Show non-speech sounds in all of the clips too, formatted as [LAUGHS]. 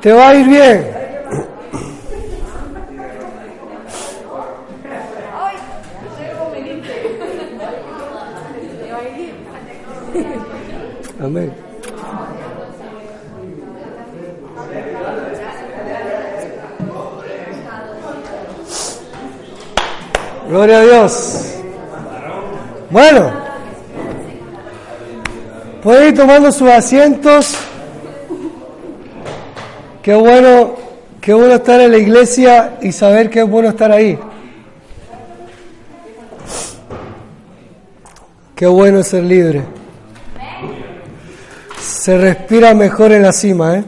Te va a ir bien. Amén. Gloria a Dios. Bueno, pueden ir tomando sus asientos. Qué bueno, qué bueno estar en la iglesia y saber que es bueno estar ahí. Qué bueno ser libre. Se respira mejor en la cima, ¿eh?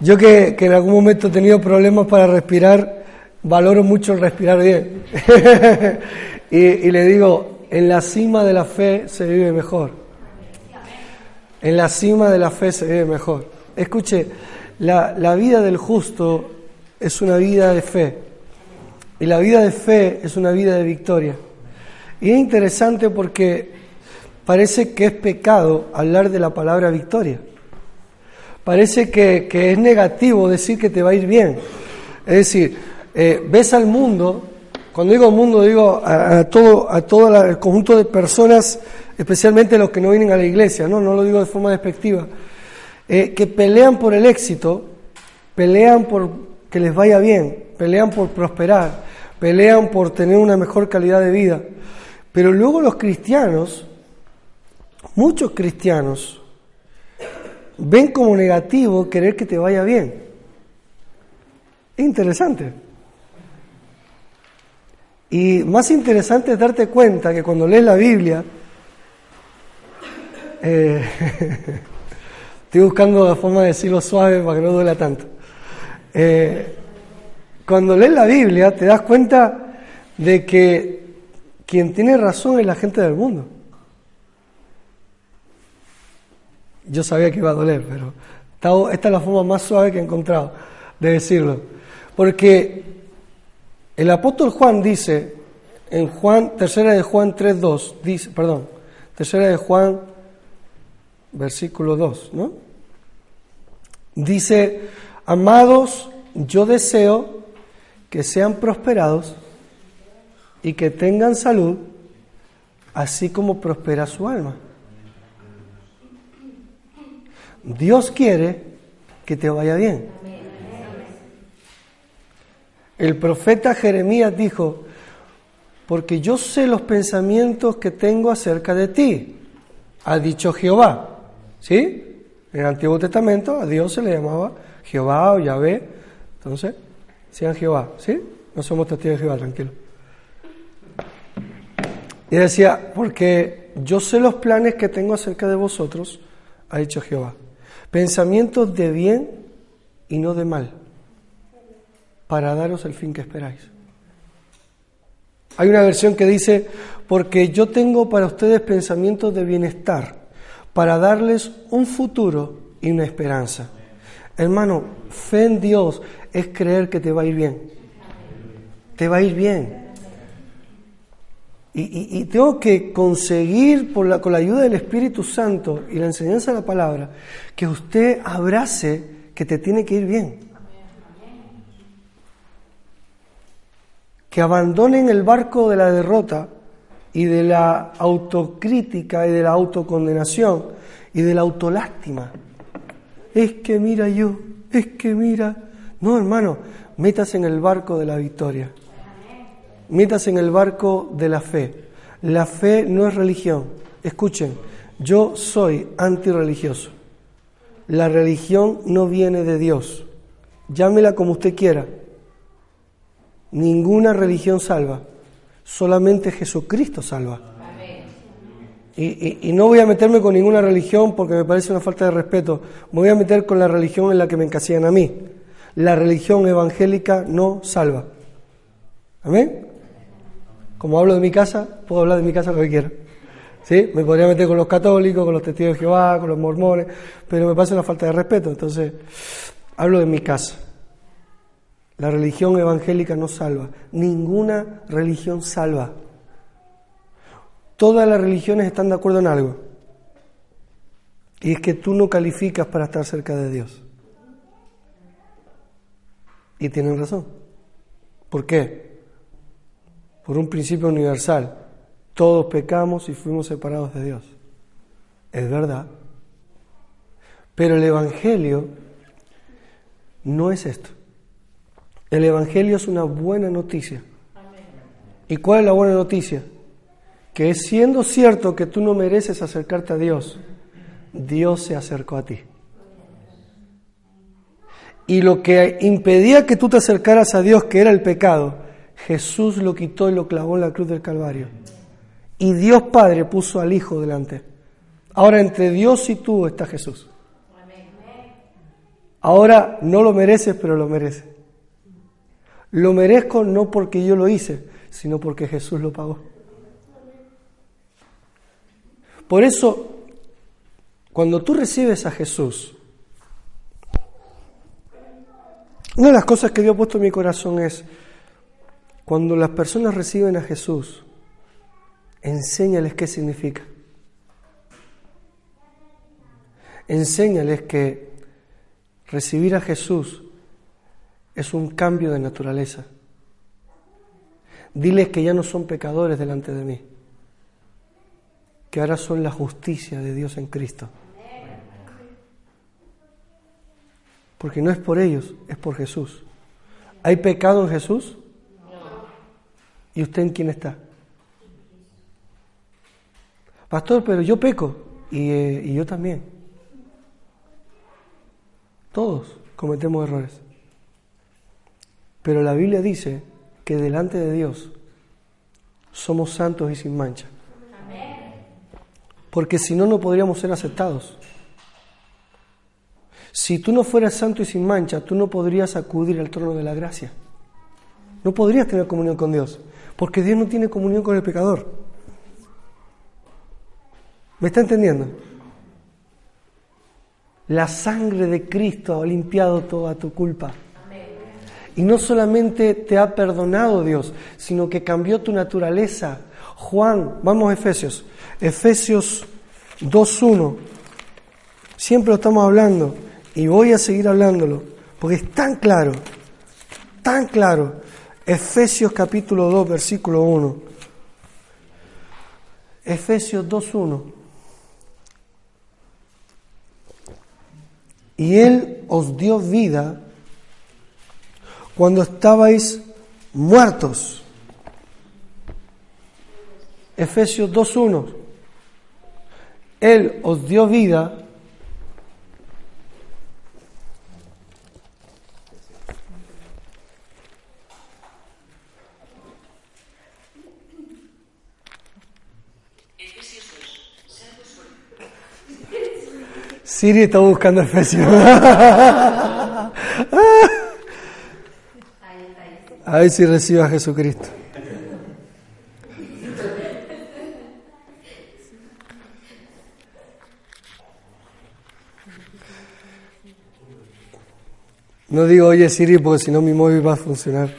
Yo que, que en algún momento he tenido problemas para respirar, valoro mucho el respirar bien. [LAUGHS] y, y le digo, en la cima de la fe se vive mejor. En la cima de la fe se vive mejor. Escuche, la, la vida del justo es una vida de fe. Y la vida de fe es una vida de victoria. Y es interesante porque parece que es pecado hablar de la palabra victoria. Parece que, que es negativo decir que te va a ir bien. Es decir, eh, ves al mundo, cuando digo mundo digo a, todo, a todo el conjunto de personas, especialmente los que no vienen a la iglesia, no, no lo digo de forma despectiva, eh, que pelean por el éxito, pelean por que les vaya bien, pelean por prosperar, pelean por tener una mejor calidad de vida. Pero luego los cristianos, muchos cristianos, ven como negativo querer que te vaya bien. Es interesante. Y más interesante es darte cuenta que cuando lees la Biblia, eh, [LAUGHS] estoy buscando la forma de decirlo suave para que no duela tanto. Eh, cuando lees la Biblia te das cuenta de que quien tiene razón es la gente del mundo. Yo sabía que iba a doler, pero esta- es la forma más suave que he encontrado de decirlo. Porque el apóstol Juan dice, en Juan, tercera de Juan 3.2, dice, perdón, tercera de Juan, versículo 2, ¿no? Dice, amados, yo deseo que sean prosperados y que tengan salud, así como prospera su alma. Dios quiere que te vaya bien. El profeta Jeremías dijo, porque yo sé los pensamientos que tengo acerca de ti, ha dicho Jehová. ¿Sí? En el Antiguo Testamento a Dios se le llamaba Jehová o Yahvé. Entonces, sean Jehová. ¿Sí? No somos testigos de Jehová, tranquilo. Y decía, porque yo sé los planes que tengo acerca de vosotros, ha dicho Jehová. Pensamientos de bien y no de mal, para daros el fin que esperáis. Hay una versión que dice, porque yo tengo para ustedes pensamientos de bienestar, para darles un futuro y una esperanza. Hermano, fe en Dios es creer que te va a ir bien. Te va a ir bien. Y, y- y tengo que conseguir, por la, con la ayuda del Espíritu Santo y la enseñanza de la palabra, que usted abrace que te tiene que ir bien. Que abandonen el barco de la derrota y de la autocrítica y de la autocondenación y de la autolástima. Es que mira yo, es que mira. No, hermano, métase en el barco de la victoria. Métase en el barco de la fe. La fe no es religión. Escuchen, yo soy antirreligioso. La religión no viene de Dios. Llámela como usted quiera. Ninguna religión salva. Solamente Jesucristo salva. y, no voy a meterme con ninguna religión porque me parece una falta de respeto, me voy a meter con la religión en la que me encasillan a mí. La religión evangélica no salva. ¿Amén? Como hablo de mi casa, puedo hablar de mi casa lo que quiera. ¿Sí? Me podría meter con los católicos, con los testigos de Jehová, con los mormones, pero me parece una falta de respeto. Entonces, hablo de mi casa. La religión evangélica no salva. Ninguna religión salva. Todas las religiones están de acuerdo en algo. Y es que tú no calificas para estar cerca de Dios. Y tienen razón. ¿Por qué? Por un principio universal. Todos pecamos y fuimos separados de Dios. Es verdad. Pero el Evangelio no es esto. El Evangelio es una buena noticia. ¿Y cuál es la buena noticia? que siendo cierto que tú no mereces acercarte a Dios, Dios se acercó a ti. Y lo que impedía que tú te acercaras a Dios, que era el pecado, Jesús lo quitó y lo clavó en la cruz del Calvario. Y Dios Padre puso al Hijo delante. Ahora entre Dios y tú está Jesús. Ahora no lo mereces, pero lo mereces. Lo merezco no porque yo lo hice, sino porque Jesús lo pagó. Por eso, cuando tú recibes a Jesús, una de las cosas que Dios ha puesto en mi corazón es, cuando las personas reciben a Jesús, enséñales qué significa. Enséñales que recibir a Jesús es un cambio de naturaleza. Diles que ya no son pecadores delante de mí que ahora son la justicia de Dios en Cristo. Porque no es por ellos, es por Jesús. ¿Hay pecado en Jesús? ¿Y usted en quién está? Pastor, pero yo peco y, eh, y yo también. Todos cometemos errores. Pero la Biblia dice que delante de Dios somos santos y sin mancha porque si no, no podríamos ser aceptados. Si tú no fueras santo y sin mancha, tú no podrías acudir al trono de la gracia. No podrías tener comunión con Dios, porque Dios no tiene comunión con el pecador. ¿Me está entendiendo? La sangre de Cristo ha limpiado toda tu culpa. Y no solamente te ha perdonado Dios, sino que cambió tu naturaleza. Juan, vamos a Efesios. Efesios 2.1. Siempre lo estamos hablando y voy a seguir hablándolo porque es tan claro, tan claro. Efesios capítulo 2, versículo 1. Efesios 2.1. Y Él os dio vida cuando estabais muertos. Efesios 2.1. Él os dio vida Siri está buscando Efesios. [LAUGHS] A ver si recibe a Jesucristo. No digo, oye Siri, porque si no mi móvil va a funcionar.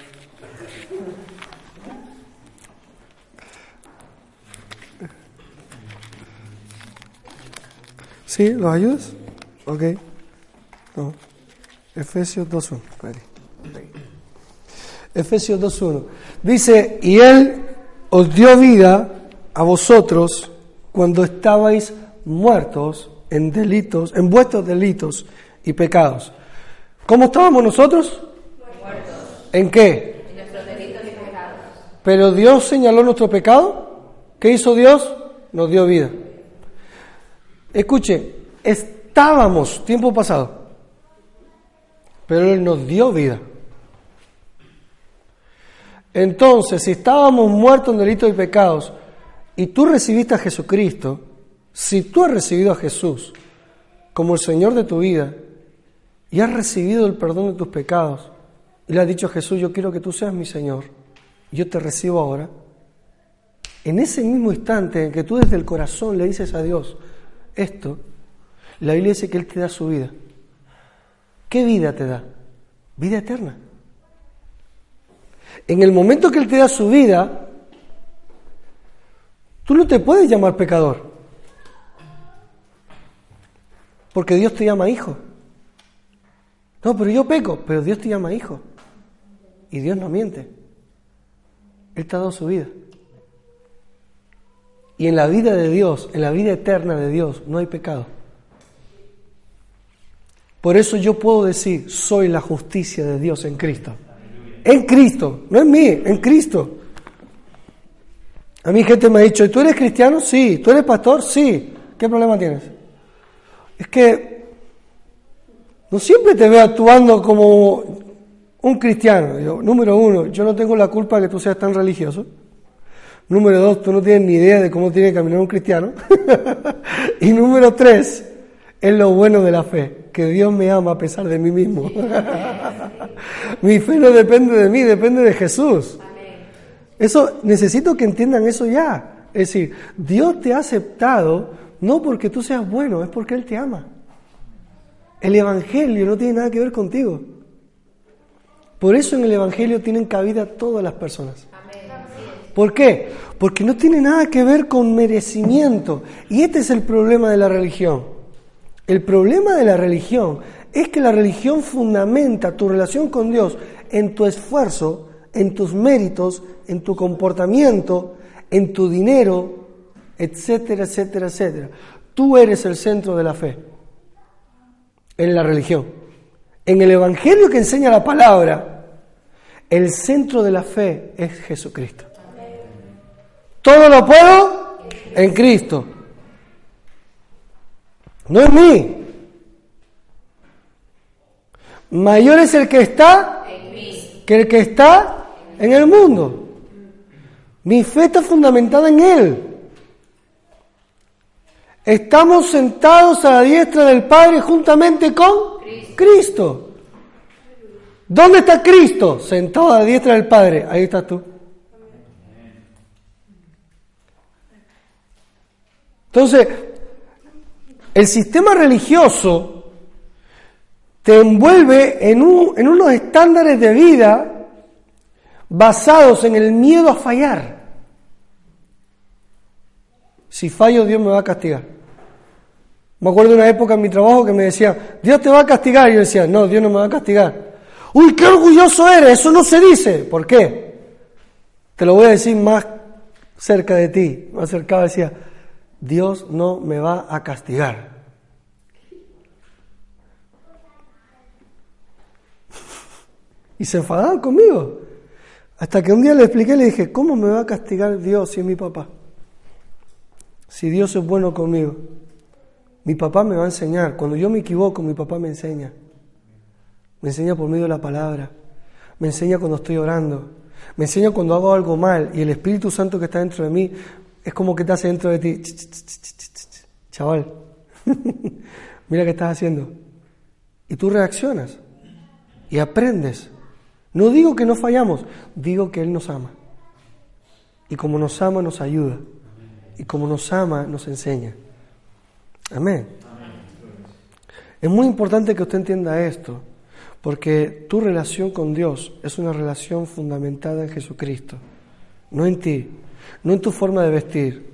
¿Sí? ¿Los ayudas? Ok. No. Efesios 2.1. Efesios 2.1. Dice, y Él os dio vida a vosotros cuando estabais muertos en delitos, en vuestros delitos y pecados ¿Cómo estábamos nosotros? Muertos. ¿En qué? En nuestros delitos y pecados. Pero Dios señaló nuestro pecado. ¿Qué hizo Dios? Nos dio vida. Escuche, estábamos tiempo pasado, pero Él nos dio vida. Entonces, si estábamos muertos en delitos y pecados, y tú recibiste a Jesucristo, si tú has recibido a Jesús como el Señor de tu vida y has recibido el perdón de tus pecados y le has dicho a Jesús, yo quiero que tú seas mi Señor, yo te recibo ahora, en ese mismo instante en que tú desde el corazón le dices a Dios esto, la Biblia dice que Él te da su vida. ¿Qué vida te da? Vida eterna. En el momento que Él te da su vida, tú no te puedes llamar pecador. Porque Dios te llama hijo. No, pero yo peco, pero Dios te llama hijo. Y Dios no miente. Él te ha dado su vida. Y en la vida de Dios, en la vida eterna de Dios, no hay pecado. Por eso yo puedo decir, soy la justicia de Dios en Cristo. En Cristo, no en mí, en Cristo. A mí gente me ha dicho, ¿tú eres cristiano? Sí. ¿Tú eres pastor? Sí. ¿Qué problema tienes? Es que no siempre te veo actuando como un cristiano. número uno, yo no tengo la culpa de que tú seas tan religioso. Número dos, tú no tienes ni idea de cómo tiene que caminar un cristiano. [LAUGHS] y número tres, es lo bueno de la fe, que Dios me ama a pesar de mí mismo. [LAUGHS] Mi fe no depende de mí, depende de Jesús. Eso necesito que entiendan eso ya. Es decir, Dios te ha aceptado no porque tú seas bueno, es porque Él te ama. El Evangelio no tiene nada que ver contigo. Por eso en el Evangelio tienen cabida todas las personas. ¿Por qué? Porque no tiene nada que ver con merecimiento. Y este es el problema de la religión. El problema de la religión es que la religión fundamenta tu relación con Dios en tu esfuerzo, en tus méritos, en tu comportamiento, en tu dinero, etcétera, etcétera, etcétera. Tú eres el centro de la fe en la religión. En el Evangelio que enseña la palabra, el centro de la fe es Jesucristo. Todo lo puedo en Cristo. No es mí. Mayor es el que está que el que está en el mundo. Mi fe está fundamentada en Él. Estamos sentados a la diestra del Padre juntamente con Cristo. ¿Dónde está Cristo? Sentado a la diestra del Padre. Ahí estás tú. Entonces, el sistema religioso te envuelve en, unos estándares de vida basados en el miedo a fallar. Si fallo, Dios me va a castigar. Me acuerdo de una época en mi trabajo que me decía, Dios te va a castigar. Y yo decía, no, Dios no me va a castigar. Uy, qué orgulloso eres, eso no se dice. ¿Por qué? Te lo voy a decir más cerca de ti. Me acercaba decía, Dios no me va a castigar. Y se enfadaban conmigo. Hasta que un día le expliqué, le dije, ¿cómo me va a castigar Dios si es mi papá? Si Dios es bueno conmigo. Mi papá me va a enseñar. Cuando yo me equivoco, mi papá me enseña. Me enseña por medio de la palabra. Me enseña cuando estoy orando. Me enseña cuando hago algo mal y el Espíritu Santo que está dentro de mí es como que te hace dentro de ti, chaval, [LAUGHS] mira qué estás haciendo. Y tú reaccionas y aprendes. No digo que no fallamos, digo que Él nos ama. Y como nos ama, nos ayuda. Y como nos ama, nos enseña. Amén. Es muy importante que usted entienda esto, porque tu relación con Dios es una relación fundamentada en Jesucristo, no en ti no en tu forma de vestir.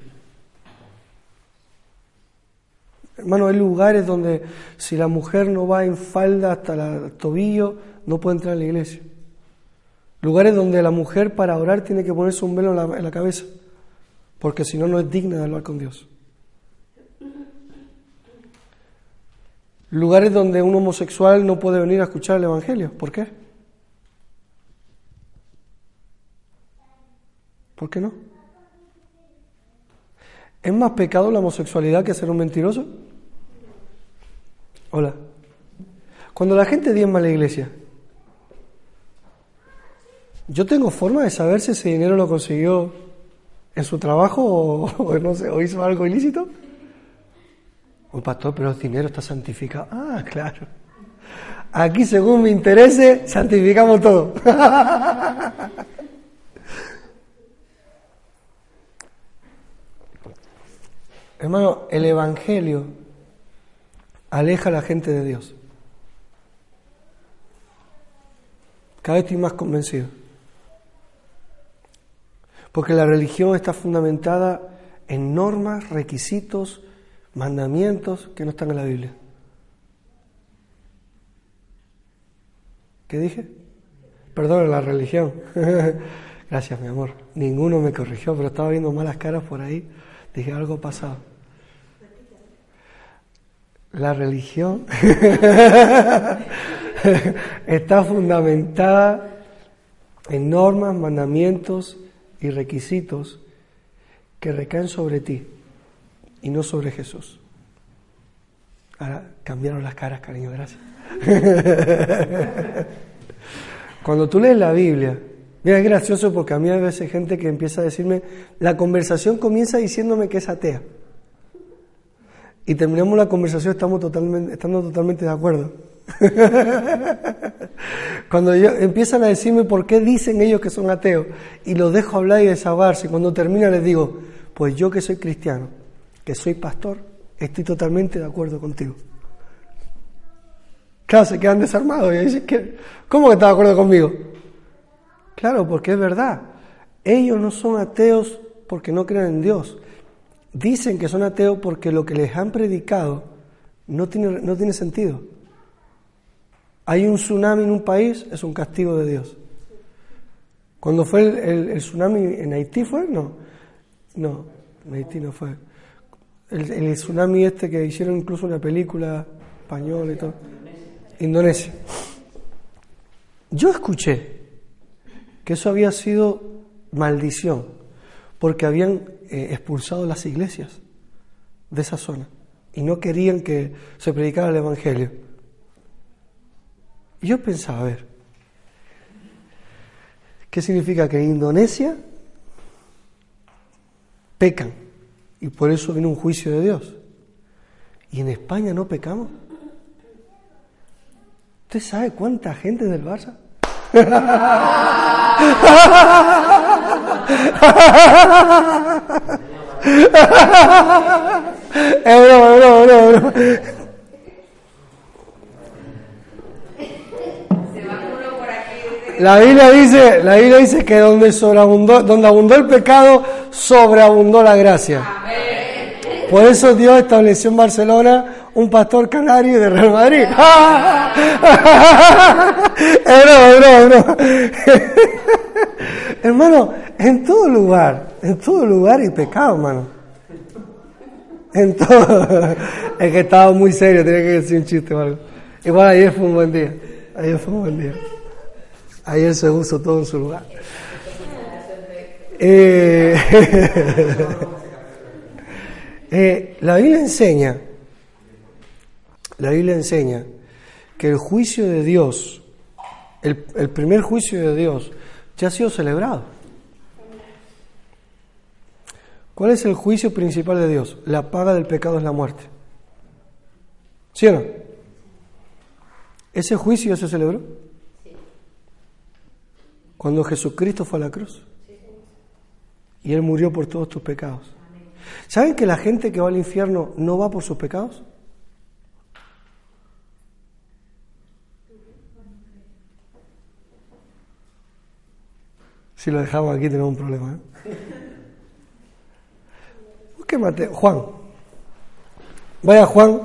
Hermano, hay lugares donde si la mujer no va en falda hasta el tobillo, no puede entrar a la iglesia. Lugares donde la mujer para orar tiene que ponerse un velo en la, cabeza, porque si no, no es digna de hablar con Dios. Lugares donde un homosexual no puede venir a escuchar el Evangelio. ¿Por qué? ¿Por qué no? ¿Es más pecado la homosexualidad que ser un mentiroso? Hola. Cuando la gente diezma a la iglesia, ¿yo tengo forma de saber si ese dinero lo consiguió ¿En su trabajo o, no sé, o hizo algo ilícito? Un pastor, pero el dinero está santificado. Ah, claro. Aquí, según me interese, santificamos todo. [LAUGHS] Hermano, el Evangelio aleja a la gente de Dios. Cada vez estoy más convencido. Porque la religión está fundamentada en normas, requisitos, mandamientos que no están en la Biblia. ¿Qué dije? Perdón, la religión. [LAUGHS] Gracias, mi amor. Ninguno me corrigió, pero estaba viendo malas caras por ahí. Dije, algo pasado. La religión [LAUGHS] está fundamentada en normas, mandamientos y requisitos que recaen sobre ti y no sobre Jesús. Ahora cambiaron las caras, cariño, gracias. [LAUGHS] Cuando tú lees la Biblia, mira, es gracioso porque a mí hay veces gente que empieza a decirme, la conversación comienza diciéndome que es atea. Y terminamos la conversación estamos totalmente, estando totalmente de acuerdo. [LAUGHS] cuando yo, empiezan a decirme por qué dicen ellos que son ateos y los dejo hablar y desahogarse, cuando termina les digo, pues yo que soy cristiano, que soy pastor, estoy totalmente de acuerdo contigo. Claro, se quedan desarmados y dicen, ¿cómo que está de acuerdo conmigo? Claro, porque es verdad. Ellos no son ateos porque no creen en Dios. Dicen que son ateos porque lo que les han predicado no tiene, no tiene sentido. Hay un tsunami en un país, es un castigo de Dios. Cuando fue el, tsunami en Haití fue, no, no, en Haití no fue. El, el, tsunami este que hicieron incluso una película española y todo. Indonesia. Yo escuché que eso había sido maldición, porque habían eh, expulsado las iglesias de esa zona y no querían que se predicara el Evangelio. Y yo pensaba, a ver, ¿qué significa que en Indonesia pecan y por eso viene un juicio de Dios? ¿Y en España no pecamos? ¿Usted sabe cuánta gente del Barça? [LAUGHS] La Biblia dice, la Biblia dice que donde sobreabundó, donde abundó el pecado, sobreabundó la gracia. Por eso Dios estableció en Barcelona un pastor canario de Real Madrid. [LAUGHS] hermano, en todo lugar, en todo lugar hay pecado, hermano. En todo. [LAUGHS] Es que estaba muy serio, tenía que decir un chiste o algo. Igual ayer fue un buen día. Ayer fue un buen día. Ayer se puso todo en su lugar. Eh, [LAUGHS] eh, la Biblia enseña, la Biblia enseña que el juicio de Dios, el, el primer juicio de Dios, ya ha sido celebrado. ¿Cuál es el juicio principal de Dios? La paga del pecado es la muerte. ¿Sí o no? ¿Ese juicio se celebró? Cuando Jesucristo fue a la cruz. Y Él murió por todos tus pecados. ¿Saben que la gente que va al infierno no va por sus pecados? Si lo dejamos aquí tenemos un problema. ¿eh? Busque Juan. Vaya Juan,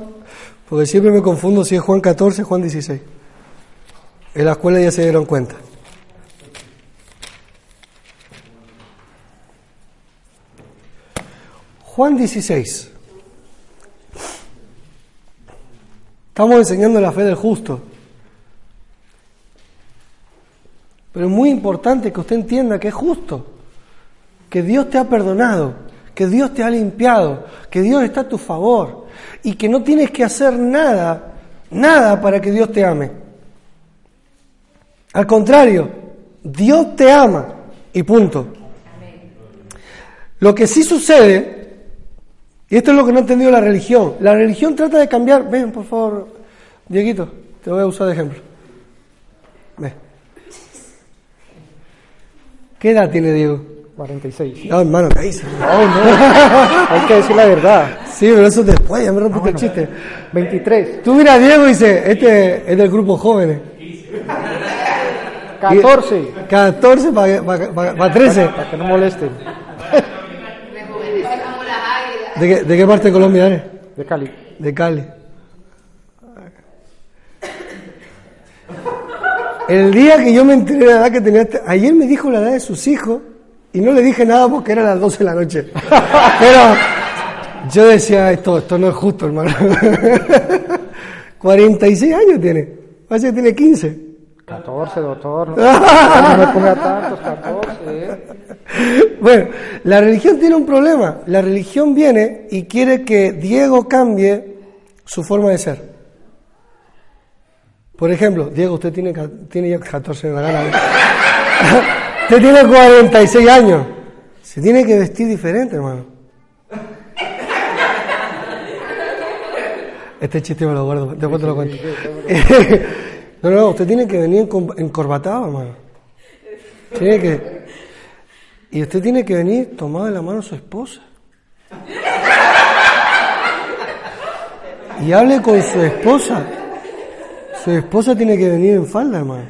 porque siempre me confundo si es Juan 14 o Juan 16. En la escuela ya se dieron cuenta. Juan 16. Estamos enseñando la fe del justo. Pero es muy importante que usted entienda que es justo, que Dios te ha perdonado, que Dios te ha limpiado, que Dios está a tu favor y que no tienes que hacer nada, nada para que Dios te ame. Al contrario, Dios te ama y punto. Lo que sí sucede, y esto es lo que no ha entendido la religión, la religión trata de cambiar, ven por favor, Dieguito, te voy a usar de ejemplo. ¿Qué edad tiene Diego? 46. No, hermano, ¿qué dices? No, no. [LAUGHS] Hay que decir la verdad. Sí, pero eso después, ya me rompiste el chiste. 23. Tú mira a Diego y dices, este es del grupo jóvenes. 14. 14 para 13. Para que no molesten. ¿De qué, ¿De qué parte de Colombia eres? De Cali. De Cali. El día que yo me enteré de la edad que tenía, este- ayer me dijo la edad de sus hijos y no le dije nada porque era las 12 de la noche. [LAUGHS] Pero yo decía, esto, esto no es justo, hermano. [LAUGHS] 46 años tiene. Parece que tiene 15. 14, doctor. [LAUGHS] No, no me ponga tantos, 14. ¿eh? Bueno, la religión tiene un problema. La religión viene y quiere que Diego cambie su forma de ser. Por ejemplo, Diego, usted tiene, tiene ya 14 en la gana. [LAUGHS] usted tiene 46 años. Se tiene que vestir diferente, hermano. Este chiste me lo guardo, después te lo cuento. [LAUGHS] no, no, usted tiene que venir encorbatado, hermano. Tiene que... Y usted tiene que venir tomado de la mano a su esposa. Y hable con su esposa. Su esposa tiene que venir en falda, hermano.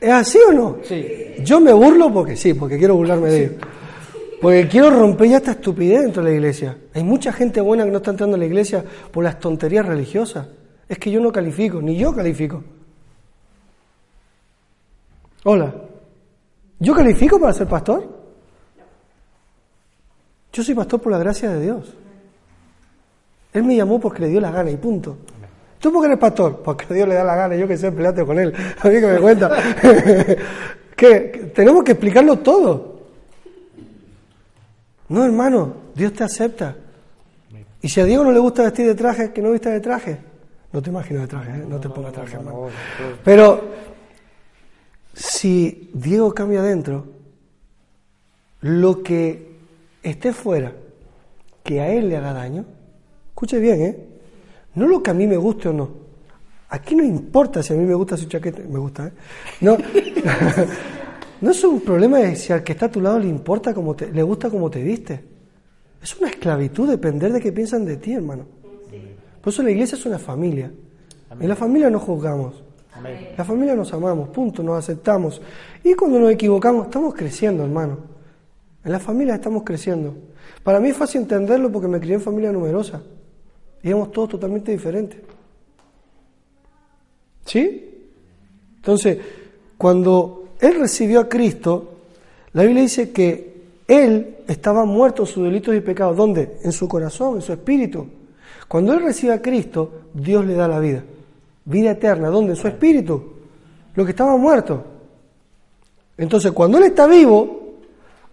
¿Es así o no? Sí. Yo me burlo porque sí, porque quiero burlarme de ellos. Porque quiero romper ya esta estupidez dentro de la iglesia. Hay mucha gente buena que no está entrando a la iglesia por las tonterías religiosas. Es que yo no califico, ni yo califico. Hola. ¿Yo califico para ser pastor? Yo soy pastor por la gracia de Dios. Él me llamó porque le dio la gana y punto. ¿Tú por qué eres pastor? Porque a Dios le da la gana, yo que sé, peleate con él. [LAUGHS] A mí que me cuenta. [LAUGHS] que tenemos que explicarlo todo. No, hermano, Dios te acepta. Y si a Diego no le gusta vestir de traje, que no vista de traje. No te imagino de traje, ¿eh? no te pongas traje, hermano. Pero si Diego cambia adentro, lo que esté fuera, que a él le haga daño, escuche bien, ¿eh? No lo que a mí me guste o no. Aquí no importa si a mí me gusta su chaqueta, me gusta, ¿eh? No, [LAUGHS] no es un problema de si al que está a tu lado le importa cómo te, le gusta cómo te viste. Es una esclavitud depender de qué piensan de ti, hermano. Por eso la iglesia es una familia. En la familia no juzgamos. La familia nos amamos, punto, nos aceptamos. Y cuando nos equivocamos, estamos creciendo, hermano. En la familia estamos creciendo. Para mí es fácil entenderlo porque me crié en familia numerosa. Éramos todos totalmente diferentes. ¿Sí? Entonces, cuando él recibió a Cristo, la Biblia dice que él estaba muerto en sus delitos y pecados. ¿Dónde? En su corazón, en su espíritu. Cuando él recibe a Cristo, Dios le da la vida. Vida eterna. ¿Dónde? En su espíritu. Lo que estaba muerto. Entonces, cuando él está vivo,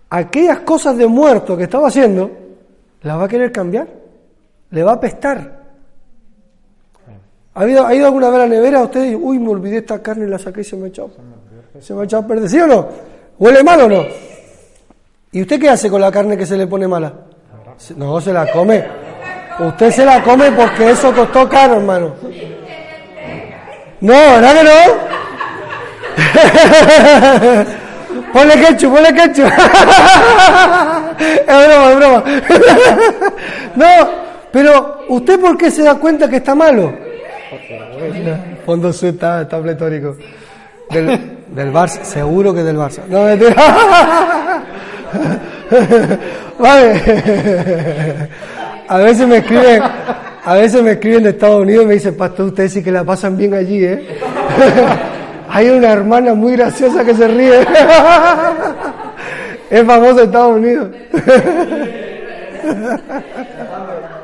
aquellas cosas de muerto que estaba haciendo, las va a querer cambiar. Le va a apestar. ¿Ha ido, ¿Ha ido alguna vez a la nevera usted y uy, me olvidé esta carne la saqué y se me echó? ¿Se me echado a perder? ¿Sí o no? ¿Huele mal o no? ¿Y usted qué hace con la carne que se le pone mala? No, se la come. Usted se la come porque eso costó caro, hermano. No, ¿verdad que no? [LAUGHS] ponle ketchup, ponle ketchup. [LAUGHS] es broma, es broma. [LAUGHS] no, pero ¿usted por qué se da cuenta que está malo? Fondo Sur está, está pletórico. Del, del Barça, seguro que del Barça. No, mentira. [LAUGHS] vale. A veces me escriben, a veces me escriben de Estados Unidos y me dicen, pastor, ustedes sí que la pasan bien allí, ¿eh? [LAUGHS] Hay una hermana muy graciosa que se ríe. [LAUGHS] es famosa en Estados Unidos.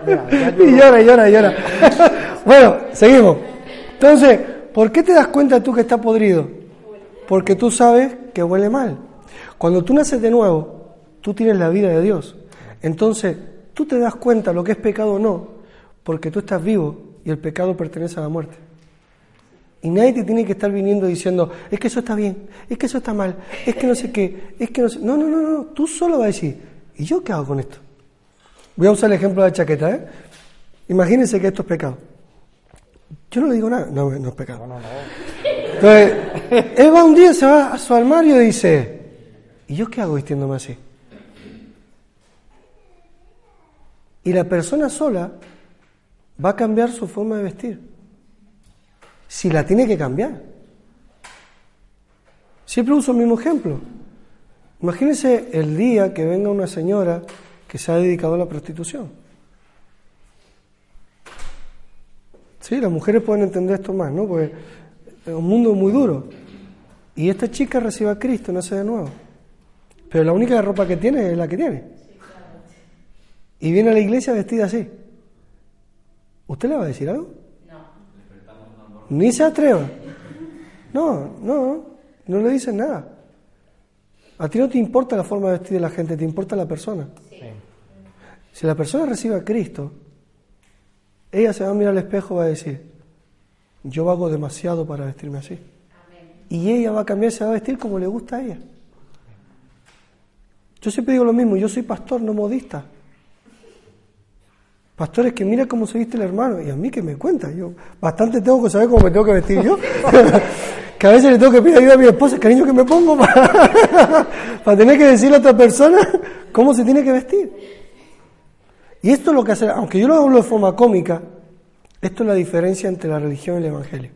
[LAUGHS] y llora, llora, llora. [LAUGHS] bueno, seguimos. Entonces, ¿por qué te das cuenta tú que está podrido? Porque tú sabes que huele mal. Cuando tú naces de nuevo, tú tienes la vida de Dios. Entonces, tú te das cuenta lo que es pecado o no, porque tú estás vivo y el pecado pertenece a la muerte. Y nadie te tiene que estar viniendo diciendo, es que eso está bien, es que eso está mal, es que no sé qué, es que no sé. No, no, no, no. Tú solo vas a decir, ¿y yo qué hago con esto? Voy a usar el ejemplo de la chaqueta, ¿eh? Imagínense que esto es pecado. Yo no le digo nada, no, no es pecado. Entonces, él va un día, se va a su armario y dice, ¿y yo qué hago vistiéndome así? Y la persona sola va a cambiar su forma de vestir. Si la tiene que cambiar. Siempre uso el mismo ejemplo. Imagínense el día que venga una señora que se ha dedicado a la prostitución. Sí, las mujeres pueden entender esto más, ¿no? Porque es un mundo muy duro. Y esta chica recibe a Cristo, nace de nuevo. Pero la única ropa que tiene es la que tiene y viene a la iglesia vestida así, ¿usted le va a decir algo? No. Ni se atreva. No, no, no le dicen nada. A ti no te importa la forma de vestir de la gente, te importa la persona. Si la persona recibe a Cristo, ella se va a mirar al espejo y va a decir, yo hago demasiado para vestirme así. Y ella va a cambiar, se va a vestir como le gusta a ella. Yo siempre digo lo mismo, yo soy pastor, no modista. Pastores, que mira cómo se viste el hermano. Y a mí que me cuenta. Yo bastante tengo que saber cómo me tengo que vestir yo. [LAUGHS] que a veces le tengo que pedir ayuda a mi esposa, cariño, que me pongo para, [LAUGHS] para tener que decirle a otra persona cómo se tiene que vestir. Y esto es lo que hace, aunque yo lo hablo de forma cómica, esto es la diferencia entre la religión y el evangelio.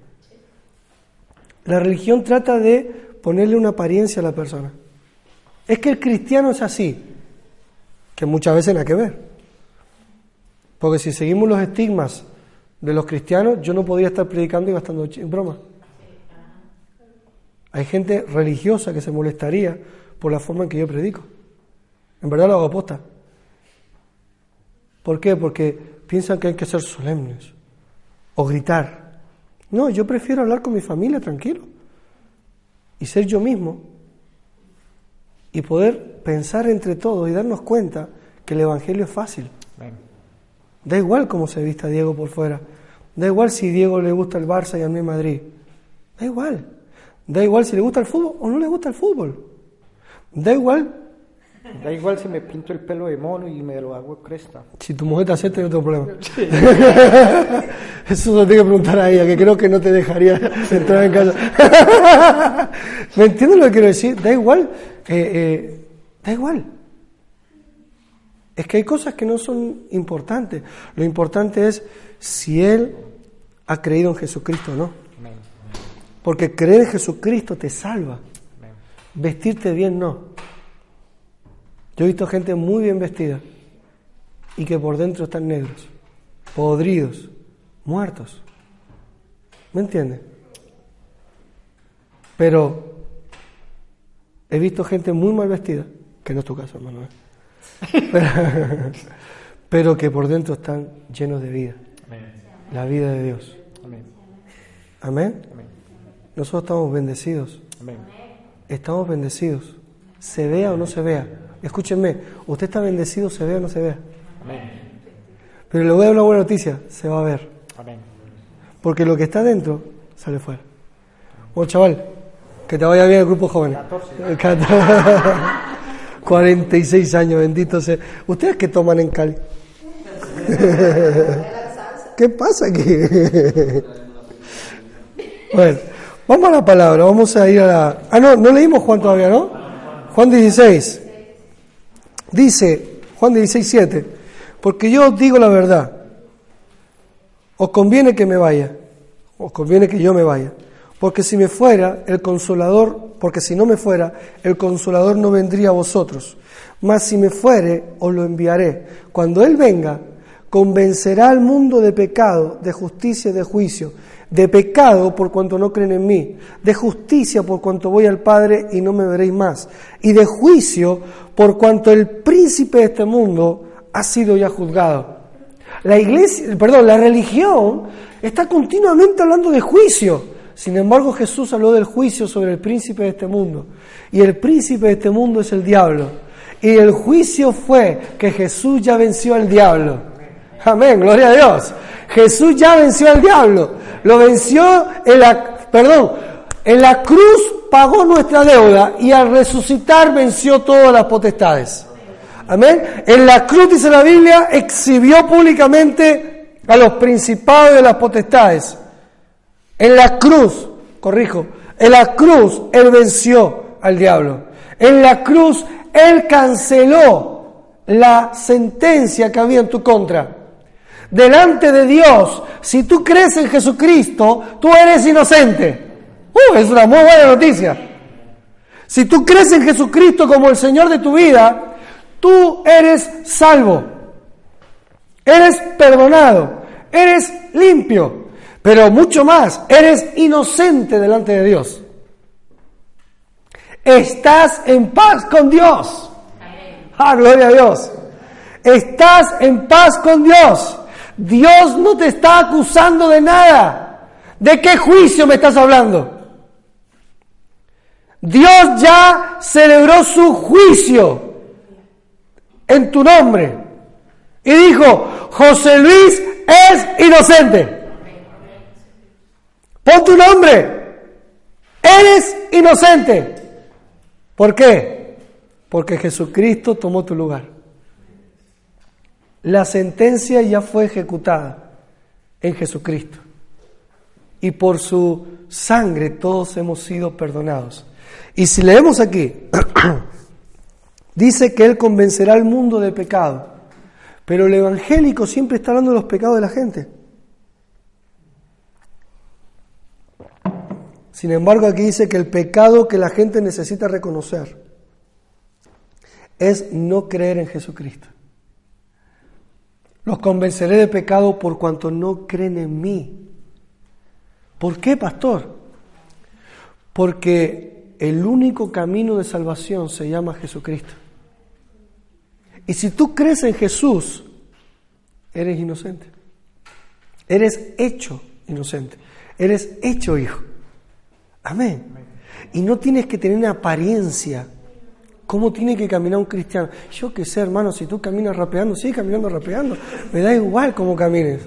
La religión trata de ponerle una apariencia a la persona. Es que el cristiano es así, que muchas veces nada que ver. Porque si seguimos los estigmas de los cristianos, yo no podría estar predicando y gastando en broma. Hay gente religiosa que se molestaría por la forma en que yo predico. En verdad lo hago aposta. ¿Por qué? Porque piensan que hay que ser solemnes o gritar. No, yo prefiero hablar con mi familia tranquilo y ser yo mismo y poder pensar entre todos y darnos cuenta que el Evangelio es fácil. Da igual cómo se vista Diego por fuera. Da igual si Diego le gusta el Barça y a mí Madrid. Da igual. Da igual si le gusta el fútbol o no le gusta el fútbol. Da igual. Da igual si me pinto el pelo de mono y me lo hago cresta. Si tu mujer te acepta, no tengo problema. [LAUGHS] Eso se lo tengo que preguntar a ella, que creo que no te dejaría [LAUGHS] entrar en casa. [LAUGHS] ¿Me entiendes lo que quiero decir? Da igual. Eh, eh, da igual. Es que hay cosas que no son importantes. Lo importante es si Él ha creído en Jesucristo o no. Porque creer en Jesucristo te salva. Vestirte bien no. Yo he visto gente muy bien vestida y que por dentro están negros, podridos, muertos. ¿Me entiendes? Pero he visto gente muy mal vestida, que no es tu caso, hermano. ¿eh? [LAUGHS] pero, que por dentro están llenos de vida. La vida de Dios. Amén. Nosotros estamos bendecidos. Estamos bendecidos. Se vea o no se vea. Escúchenme, usted está bendecido, se vea o no se vea. Pero le voy a dar una buena noticia, se va a ver. Porque lo que está dentro sale fuera. Bueno, chaval, que te vaya bien el grupo joven. 46 [LAUGHS] años, bendito sea. ¿Ustedes qué toman en Cali? [LAUGHS] ¿Qué pasa aquí? [LAUGHS] bueno, vamos a la palabra, vamos a ir a la... Ah, no, no leímos Juan todavía, ¿no? Juan 16. Dice, Juan 16, 7, porque yo os digo la verdad, os conviene que me vaya, os conviene que yo me vaya, porque si me fuera, el consolador porque si no me fuera, el consolador no vendría a vosotros. Mas si me fuere, os lo enviaré. Cuando Él venga, convencerá al mundo de pecado, de justicia y de juicio. De pecado por cuanto no creen en mí. De justicia por cuanto voy al Padre y no me veréis más. Y de juicio por cuanto el príncipe de este mundo ha sido ya juzgado. La iglesia, perdón, la religión está continuamente hablando de juicio. Sin embargo, Jesús habló del juicio sobre el príncipe de este mundo. Y el príncipe de este mundo es el diablo. Y el juicio fue que Jesús ya venció al diablo. Amén, gloria a Dios. Jesús ya venció al diablo. Lo venció en la, perdón, en la cruz pagó nuestra deuda y al resucitar venció todas las potestades. Amén. En la cruz, dice la Biblia, exhibió públicamente a los principados de las potestades. En la cruz, corrijo, en la cruz Él venció al diablo. En la cruz Él canceló la sentencia que había en tu contra. Delante de Dios, si tú crees en Jesucristo, tú eres inocente. Uh, es una muy buena noticia. Si tú crees en Jesucristo como el Señor de tu vida, tú eres salvo. Eres perdonado. Eres limpio. Pero mucho más, eres inocente delante de Dios. Estás en paz con Dios. Ah, gloria a Dios. Estás en paz con Dios. Dios no te está acusando de nada. ¿De qué juicio me estás hablando? Dios ya celebró su juicio en tu nombre y dijo, José Luis es inocente. Pon tu nombre. Eres inocente. ¿Por qué? Porque Jesucristo tomó tu lugar. La sentencia ya fue ejecutada en Jesucristo. Y por su sangre todos hemos sido perdonados. Y si leemos aquí, [CLEARS THROAT] dice que Él convencerá al mundo de pecado, pero el evangélico siempre está hablando de los pecados de la gente. Sin embargo, aquí dice que el pecado que la gente necesita reconocer es no creer en Jesucristo. Los convenceré de pecado por cuanto no creen en mí. ¿Por qué, pastor? Porque el único camino de salvación se llama Jesucristo. Y si tú crees en Jesús, eres inocente. Eres hecho inocente. Eres hecho hijo. Amén. Y no tienes que tener una apariencia. ¿Cómo tiene que caminar un cristiano? Yo qué sé, hermano, si tú caminas rapeando, sigue caminando rapeando. Me da igual cómo camines.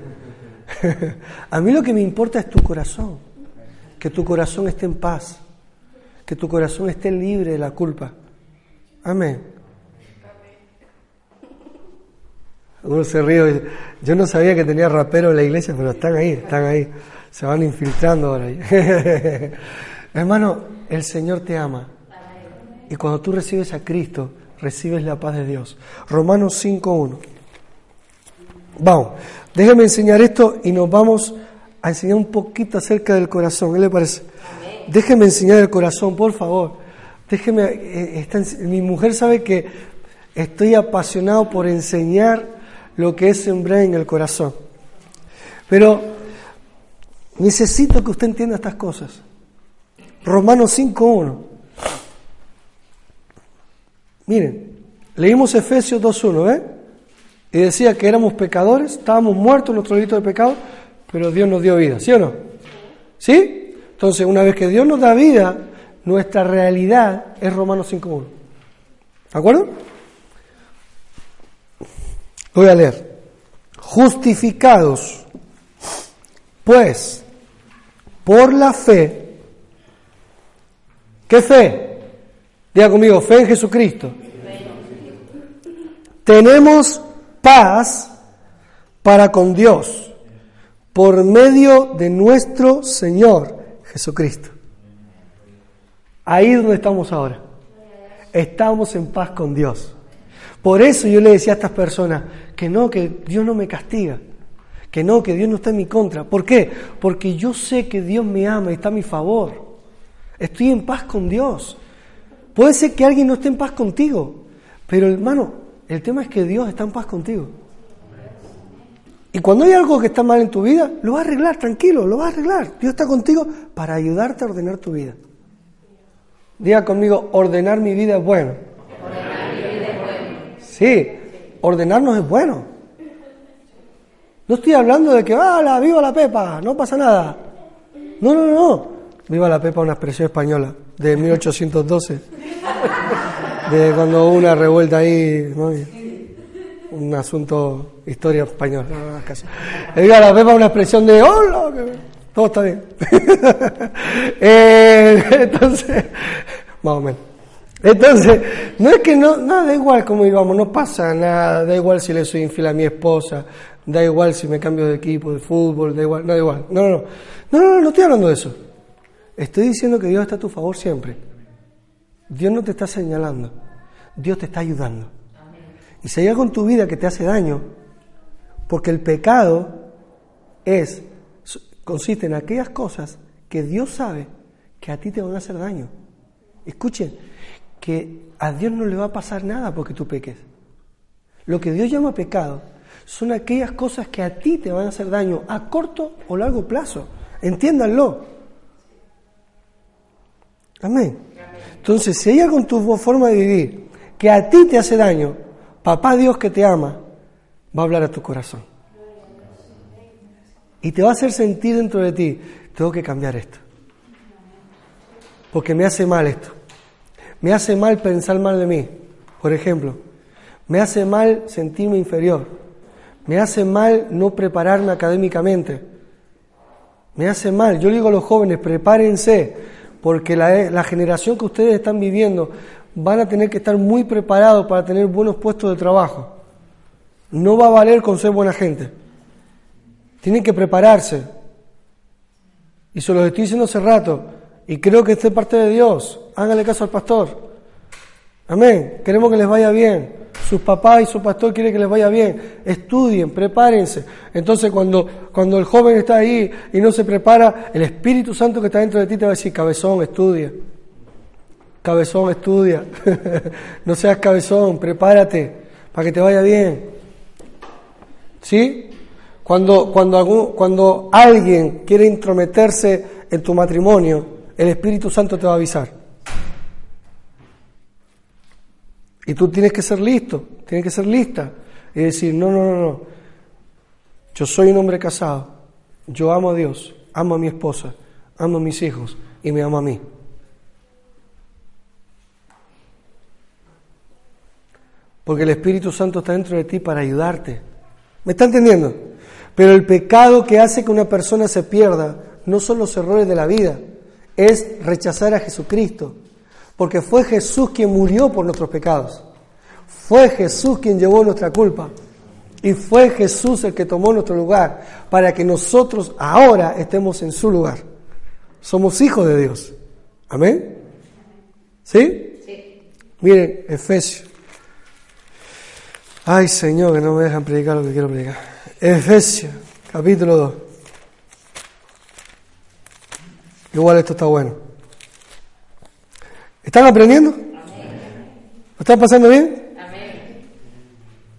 [LAUGHS] A mí lo que me importa es tu corazón. Que tu corazón esté en paz que tu corazón esté libre de la culpa. Amén. Uno se ríe. Yo no sabía que tenía rapero en la iglesia, pero están ahí, están ahí. Se van infiltrando ahora. [LAUGHS] Hermano, el Señor te ama. Y cuando tú recibes a Cristo, recibes la paz de Dios. Romanos 5.1. Vamos, déjeme enseñar esto y nos vamos a enseñar un poquito acerca del corazón. ¿Qué le parece? déjeme enseñar el corazón, por favor. Déjeme, eh, mi mujer sabe que estoy apasionado por enseñar lo que es sembrar en el corazón. Pero necesito que usted entienda estas cosas. Romanos 5.1. Miren, leímos Efesios 2.1, ¿eh? Y decía que éramos pecadores, estábamos muertos en nuestro delito de pecado, pero Dios nos dio vida, ¿sí o no? ¿Sí? Entonces, una vez que Dios nos da vida, nuestra realidad es Romanos 5.1. ¿De acuerdo? Voy a leer. Justificados, pues, por la fe. ¿Qué fe? Diga conmigo, fe en Jesucristo. Tenemos paz para con Dios por medio de nuestro Señor Jesucristo. Ahí es donde estamos ahora. Estamos en paz con Dios. Por eso yo le decía a estas personas que no, que Dios no me castiga, que no, que Dios no está en mi contra. ¿Por qué? Porque yo sé que Dios me ama y está a mi favor. Estoy en paz con Dios. Puede ser que alguien no esté en paz contigo, pero hermano, el tema es que Dios está en paz contigo. Y cuando hay algo que está mal en tu vida, lo va a arreglar, tranquilo, lo va a arreglar. Dios está contigo para ayudarte a ordenar tu vida. Diga conmigo, ordenar mi vida es bueno. Ordenar mi vida es bueno. Sí, ordenarnos es bueno. No estoy hablando de que, ¡hala, viva la Pepa! No pasa nada. No, no, no. Viva la Pepa, una expresión española de 1812. De cuando hubo una revuelta ahí. un asunto, historia española. No. Edgar, la una expresión de hola, que- todo está bien. [LAUGHS] Eh, entonces, más o menos. Entonces, no es que no, no, da igual cómo íbamos, no pasa nada, da igual si le soy infiel a mi esposa, da igual si me cambio de equipo de fútbol, da igual, no da igual. No, no, no, no, no, no estoy hablando de eso. Estoy diciendo que Dios está a tu favor siempre. Dios no te está señalando, Dios te está ayudando. Y si hay algo en tu vida que te hace daño, porque el pecado es, consiste en aquellas cosas que Dios sabe que a ti te van a hacer daño. Escuchen, que a Dios no le va a pasar nada porque tú peques. Lo que Dios llama pecado son aquellas cosas que a ti te van a hacer daño a corto o largo plazo. Entiéndanlo. Amén. Entonces, si hay algo en tu forma de vivir que a ti te hace daño, papá Dios que te ama, va a hablar a tu corazón. Y te va a hacer sentir dentro de ti, tengo que cambiar esto. Porque me hace mal esto. Me hace mal pensar mal de mí, por ejemplo. Me hace mal sentirme inferior. Me hace mal no prepararme académicamente. Me hace mal. Yo le digo a los jóvenes, prepárense, porque la, generación que ustedes están viviendo van a tener que estar muy preparados para tener buenos puestos de trabajo. No va a valer con ser buena gente. Tienen que prepararse. Y se los estoy diciendo hace rato. Y creo que esto es parte de Dios. Háganle caso al pastor. Amén. Queremos que les vaya bien. Sus papás y su pastor quieren que les vaya bien. Estudien, prepárense. Entonces cuando, cuando el joven está ahí y no se prepara, el Espíritu Santo que está dentro de ti te va a decir, cabezón, estudia. Cabezón, estudia. [LAUGHS] no seas cabezón, prepárate para que te vaya bien. ¿Sí? Cuando, cuando, algún- cuando alguien quiere intrometerse en tu matrimonio, el Espíritu Santo te va a avisar. Y tú tienes que ser listo, tienes que ser lista y decir, no, no, no, no, yo soy un hombre casado, yo amo a Dios, amo a mi esposa, amo a mis hijos y me amo a mí. Porque el Espíritu Santo está dentro de ti para ayudarte. ¿Me está entendiendo? Pero el pecado que hace que una persona se pierda no son los errores de la vida, es rechazar a Jesucristo. Porque fue Jesús quien murió por nuestros pecados. Fue Jesús quien llevó nuestra culpa. Y fue Jesús el que tomó nuestro lugar para que nosotros ahora estemos en su lugar. Somos hijos de Dios. Amén. ¿Sí? Miren, Efesios. Ay, Señor, que no me dejan predicar lo que quiero predicar. Efesios, capítulo 2. Igual esto está bueno. ¿Están aprendiendo? ¿Lo están pasando bien?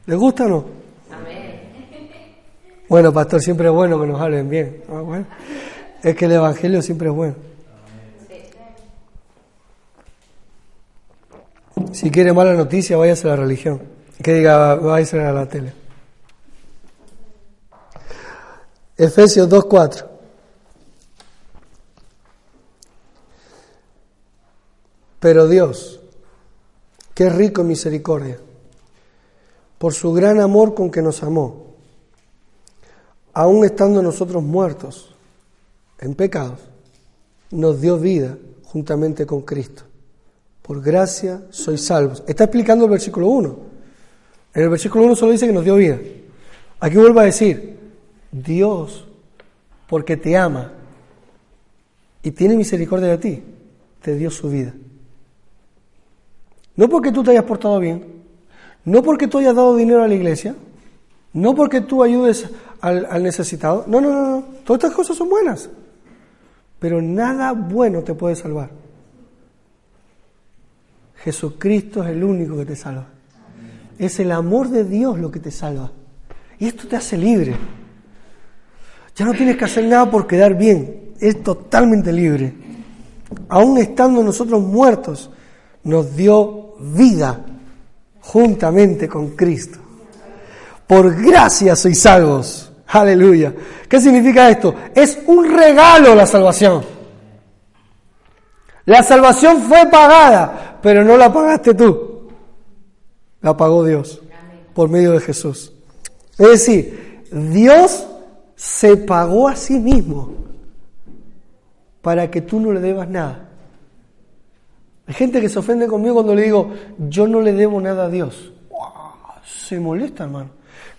¿Les gusta o no? Bueno, pastor, siempre es bueno que nos hablen bien. Ah. Es que el Evangelio siempre es bueno. Si quiere mala noticia, váyase a la religión. Que diga, váyase a la tele. Efesios 2.4. Pero Dios, es rico en misericordia, por su gran amor con que nos amó, aun estando nosotros muertos en pecados, nos dio vida juntamente con Cristo. Por gracia sois salvos. Está explicando el versículo 1. En el versículo 1 solo dice que nos dio vida. Aquí vuelve a decir, Dios, porque te ama y tiene misericordia de ti, te dio su vida. No porque tú te hayas portado bien, no porque tú hayas dado dinero a la iglesia, no porque tú ayudes al, necesitado. No, no, no, no. Todas estas cosas son buenas. Pero nada bueno te puede salvar. Jesucristo es el único que te salva. Es el amor de Dios lo que te salva. Y esto te hace libre. Ya no tienes que hacer nada por quedar bien. Es totalmente libre. Aún estando nosotros muertos, nos dio vida juntamente con Cristo. Por gracia sois salvos. Aleluya. ¿Qué significa esto? Es un regalo la salvación. La salvación fue pagada, pero no la pagaste tú. La pagó Dios. por medio de Jesús. Es decir, Dios se pagó a sí mismo para que tú no le debas nada. Hay gente que se ofende conmigo cuando le digo, yo no le debo nada a Dios. Se molesta, hermano.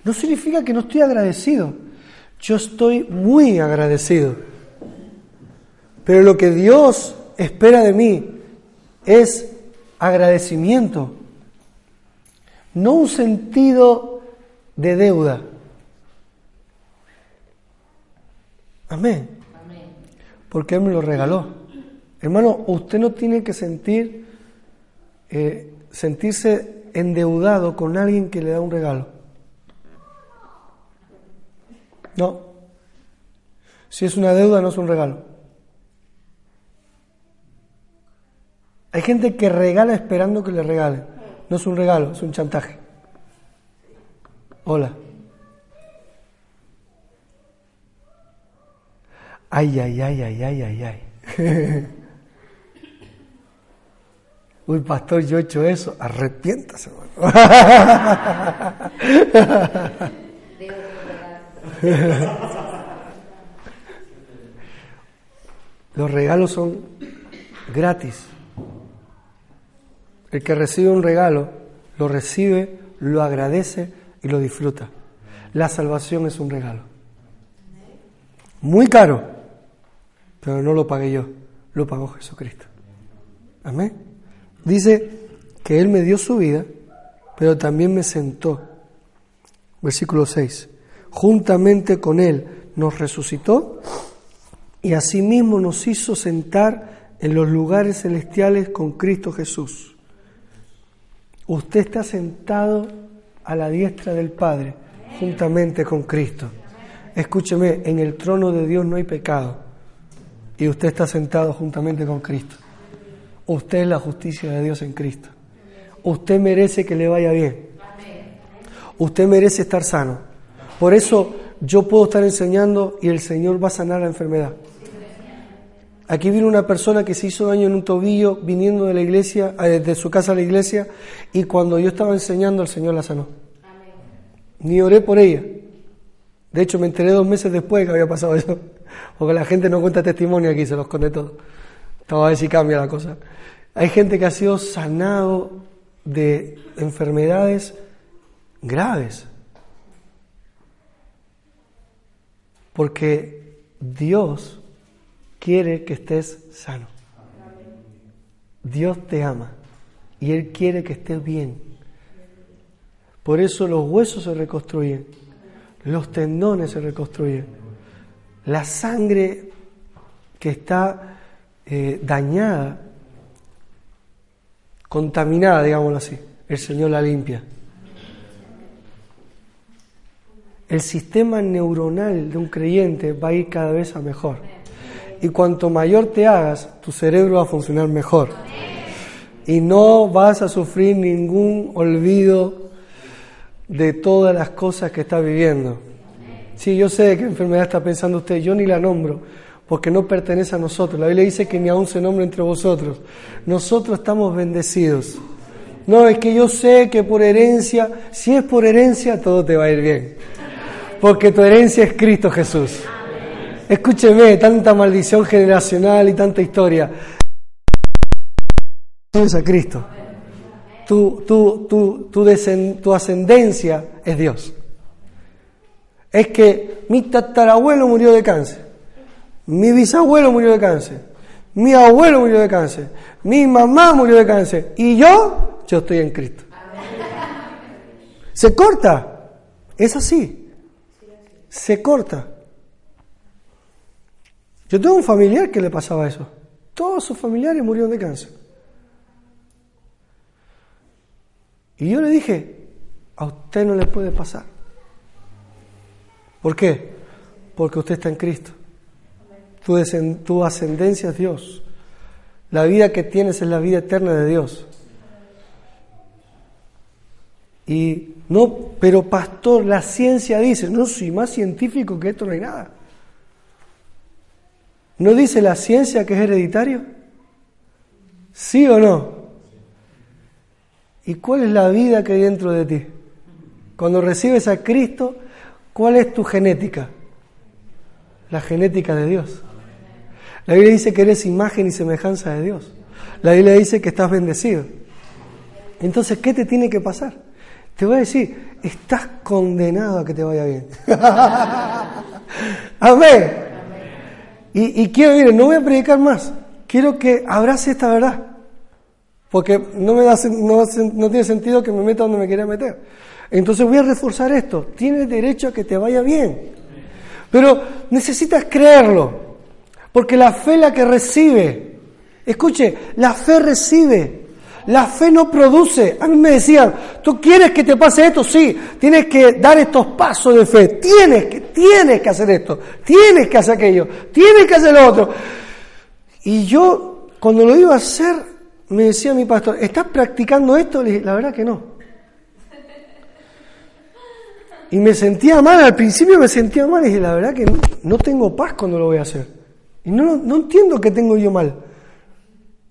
No significa que no estoy agradecido. Yo estoy muy agradecido. Pero lo que Dios espera de mí es agradecimiento, no un sentido de deuda. Amén. Porque Él me lo regaló. Hermano, usted no tiene que sentir, eh, sentirse endeudado con alguien que le da un regalo. No. Si es una deuda, no es un regalo. Hay gente que regala esperando que le regalen. No es un regalo, es un chantaje. Hola. Ay, ay, ay, ay, ay, ay, ay. [LAUGHS] Uy, pastor, yo he hecho eso. Arrepiéntase. [LAUGHS] Los regalos son gratis. El que recibe un regalo, lo recibe, lo agradece y lo disfruta. La salvación es un regalo. Muy caro, pero no lo pagué yo, lo pagó Jesucristo. Amén. Dice que Él me dio su vida, pero también me sentó. Versículo 6. Juntamente con Él nos resucitó y asimismo nos hizo sentar en los lugares celestiales con Cristo Jesús Usted está sentado a la diestra del Padre, juntamente con Cristo. Escúcheme, en el trono de Dios no hay pecado. Y usted está sentado juntamente con Cristo. Usted es la justicia de Dios en Cristo. Usted merece que le vaya bien. Usted merece estar sano. Por eso yo puedo estar enseñando y el Señor va a sanar la enfermedad. Aquí vino una persona que se hizo daño en un tobillo viniendo de la iglesia, eh, de su casa a la iglesia, y cuando yo estaba enseñando, el Señor la sanó. Ni oré por ella. De hecho, me enteré dos meses después que había pasado eso. [LAUGHS] Porque la gente no cuenta testimonio aquí, se los conté todo. Estaba a ver si cambia la cosa. Hay gente que ha sido sanado de enfermedades graves. Porque Dios quiere que estés sano. Dios te ama y Él quiere que estés bien. Por eso los huesos se reconstruyen, los tendones se reconstruyen, la sangre que está eh, dañada, contaminada, digámoslo así, el Señor la limpia. El sistema neuronal de un creyente va a ir cada vez a mejor y cuanto mayor te hagas, tu cerebro va a funcionar mejor. Y no vas a sufrir ningún olvido de todas las cosas que estás viviendo. Sí, yo sé qué enfermedad está pensando usted, yo ni la nombro, porque no pertenece a nosotros. La Biblia dice que ni aún se nombra entre vosotros. Nosotros estamos bendecidos. No, es que yo sé que por herencia, si es por herencia, todo te va a ir bien. Porque tu herencia es Cristo Jesús. Escúcheme, tanta maldición generacional y tanta historia. A Cristo. Tu, tu, tu, tu, ascendencia es Dios. Es que mi tatarabuelo murió de cáncer, mi bisabuelo murió de cáncer, mi abuelo murió de cáncer, mi mamá murió de cáncer y yo, yo estoy en Cristo. Se corta, es así, se corta. Yo tengo un familiar que le pasaba eso. Todos sus familiares murieron de cáncer. Y yo le dije, a usted no le puede pasar. ¿Por qué? Porque usted está en Cristo. Tu, ascendencia es Dios. La vida que tienes es la vida eterna de Dios. Y no, pero pastor, la ciencia dice, no soy más científico que esto no hay nada. ¿No dice la ciencia que es hereditario? ¿Sí o no? ¿Y cuál es la vida que hay dentro de ti? Cuando recibes a Cristo, ¿cuál es tu genética? La genética de Dios. La Biblia dice que eres imagen y semejanza de Dios. La Biblia dice que estás bendecido. Entonces, ¿qué te tiene que pasar? Te voy a decir, estás condenado a que te vaya bien. [LAUGHS] Amén. Y, quiero, decir, no voy a predicar más. Quiero que abrace esta verdad. Porque no, me da, no, no tiene sentido que me meta donde me quiera meter. Entonces voy a reforzar esto. Tienes derecho a que te vaya bien. Pero necesitas creerlo. Porque la fe la que recibe. Escuche, la fe recibe. La fe no produce. A mí me decían, ¿tú quieres que te pase esto? Sí, tienes que dar estos pasos de fe. Tienes que, tienes que hacer esto. Tienes que hacer aquello. Tienes que hacer lo otro. Y yo, cuando lo iba a hacer, me decía mi pastor, ¿estás practicando esto? Le dije, la verdad que no. Y me sentía mal, al principio me sentía mal y dije, la verdad que no, tengo paz cuando lo voy a hacer. Y no, no entiendo qué tengo yo mal.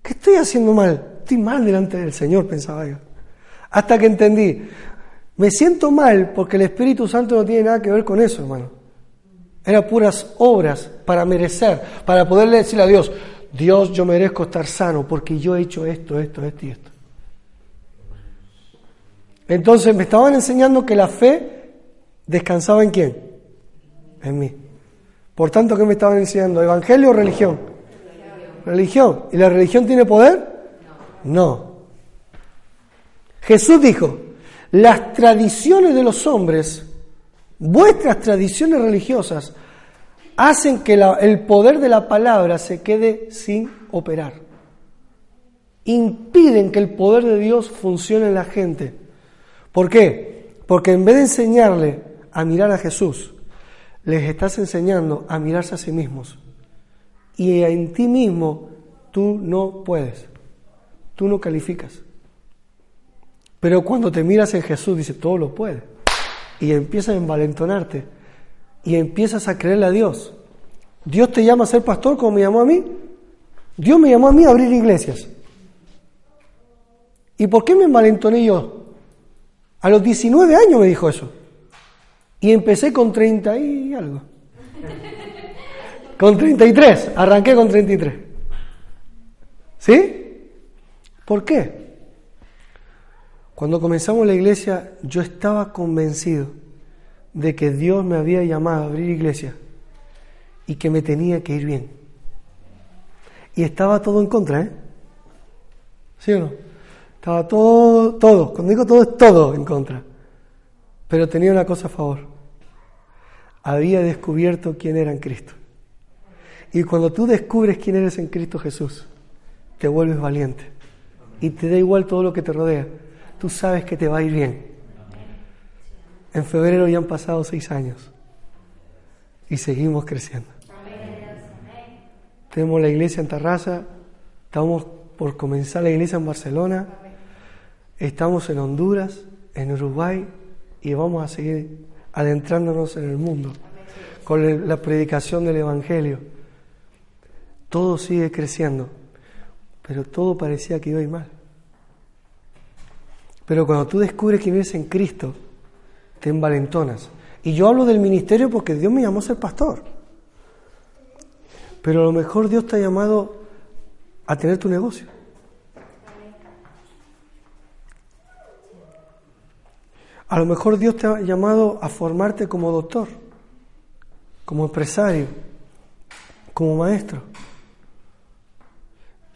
¿Qué estoy haciendo mal? estoy mal delante del Señor, pensaba yo. Hasta que entendí, me siento mal porque el Espíritu Santo no tiene nada que ver con eso, hermano. Eran puras obras para merecer, para poderle decir a Dios, Dios, yo merezco estar sano porque yo he hecho esto, esto, esto y esto. Entonces me estaban enseñando que la fe descansaba en quién? En mí. Por tanto, ¿qué me estaban enseñando? ¿Evangelio o religión? Religión. ¿Y la religión tiene poder? No. Jesús dijo, las tradiciones de los hombres, vuestras tradiciones religiosas, hacen que el poder de la palabra se quede sin operar. Impiden que el poder de Dios funcione en la gente. ¿Por qué? Porque en vez de enseñarle a mirar a Jesús, les estás enseñando a mirarse a sí mismos. Y en ti mismo tú no puedes tú no calificas. Pero cuando te miras en Jesús, dice, todo lo puede. Y empiezas a envalentonarte. Y empiezas a creerle a Dios. Dios te llama a ser pastor como me llamó a mí. Dios me llamó a mí a abrir iglesias. ¿Y por qué me envalentoné yo? A los 19 años me dijo eso. Y empecé con 30 y algo. Con 33. Arranqué con 33. ¿Sí? ¿Por qué? Cuando comenzamos la iglesia yo estaba convencido de que Dios me había llamado a abrir iglesia y que me tenía que ir bien. Y estaba todo en contra, ¿eh? ¿Sí o no? Estaba todo, todo, cuando digo todo es todo en contra. Pero tenía una cosa a favor. Había descubierto quién era en Cristo. Y cuando tú descubres quién eres en Cristo Jesús, te vuelves valiente y te da igual todo lo que te rodea. Tú sabes que te va a ir bien. En febrero ya han pasado seis años y seguimos creciendo. Tenemos la iglesia en Tarrasa, estamos por comenzar la iglesia en Barcelona, estamos en Honduras, en Uruguay y vamos a seguir adentrándonos en el mundo con la predicación del Evangelio. Todo sigue creciendo pero todo parecía que iba a ir mal. Pero cuando tú descubres quién eres en Cristo, te envalentonas. Y yo hablo del ministerio porque Dios me llamó a ser pastor. Pero a lo mejor Dios te ha llamado a tener tu negocio. A lo mejor Dios te ha llamado a formarte como doctor, como empresario, como maestro.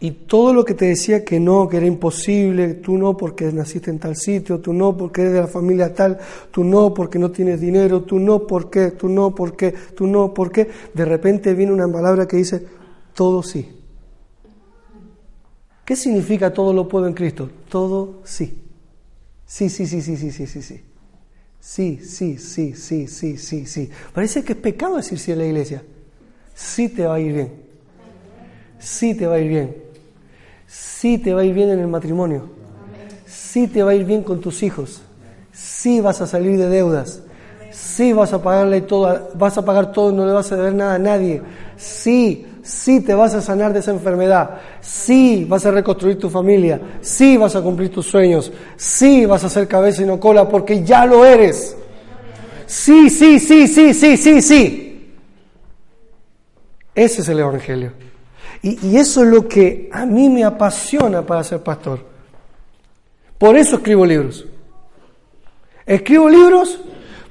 Y todo lo que te decía que no, que era imposible, tú no porque naciste en tal sitio, tú no porque eres de la familia tal, tú no porque no tienes dinero, tú no porque, tú no porque, tú no porque, de repente viene una palabra que dice, todo sí. ¿Qué significa todo lo puedo en Cristo? Todo sí. Sí, sí, sí, sí, sí, sí, sí, sí. Sí, sí, sí, sí, sí, sí, sí. Parece que es pecado decir sí en la iglesia. Sí te va a ir bien. Sí te va a ir bien sí te va a ir bien en el matrimonio, sí te va a ir bien con tus hijos, sí vas a salir de deudas, sí vas a pagarle todo, vas a pagar todo, no le vas a deber nada a nadie, sí, sí te vas a sanar de esa enfermedad, sí vas a reconstruir tu familia, sí vas a cumplir tus sueños, sí vas a ser cabeza y no cola porque ya lo eres. Sí, sí, sí, sí, sí, sí, sí. Ese es el Evangelio. Y, y eso es lo que a mí me apasiona para ser pastor. Por eso escribo libros. Escribo libros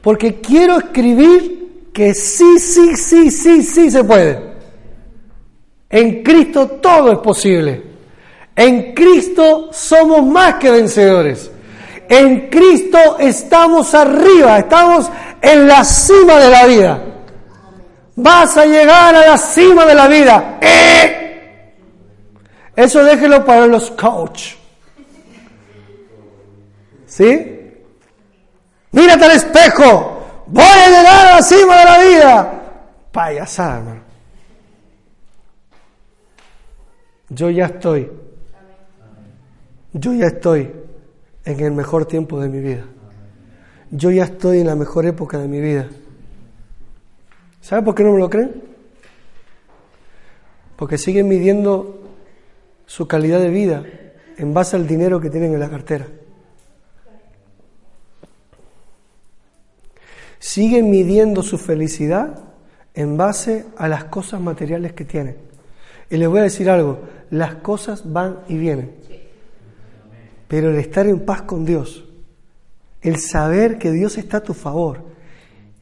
porque quiero escribir que sí, sí, sí, sí, sí se puede. En Cristo todo es posible. En Cristo somos más que vencedores. En Cristo estamos arriba, estamos en la cima de la vida. Vas a llegar a la cima de la vida. ¡Eh! Eso déjelo para los coach. ¿Sí? Mírate al espejo. Voy a llegar a la cima de la vida. Payasada, hermano. Yo ya estoy. Yo ya estoy en el mejor tiempo de mi vida. Yo ya estoy en la mejor época de mi vida. ¿Sabe por qué no me lo creen? Porque siguen midiendo su calidad de vida en base al dinero que tienen en la cartera. siguen midiendo su felicidad en base a las cosas materiales que tienen. Y les voy a decir algo, las cosas van y vienen. Pero el estar en paz con Dios, el saber que Dios está a tu favor,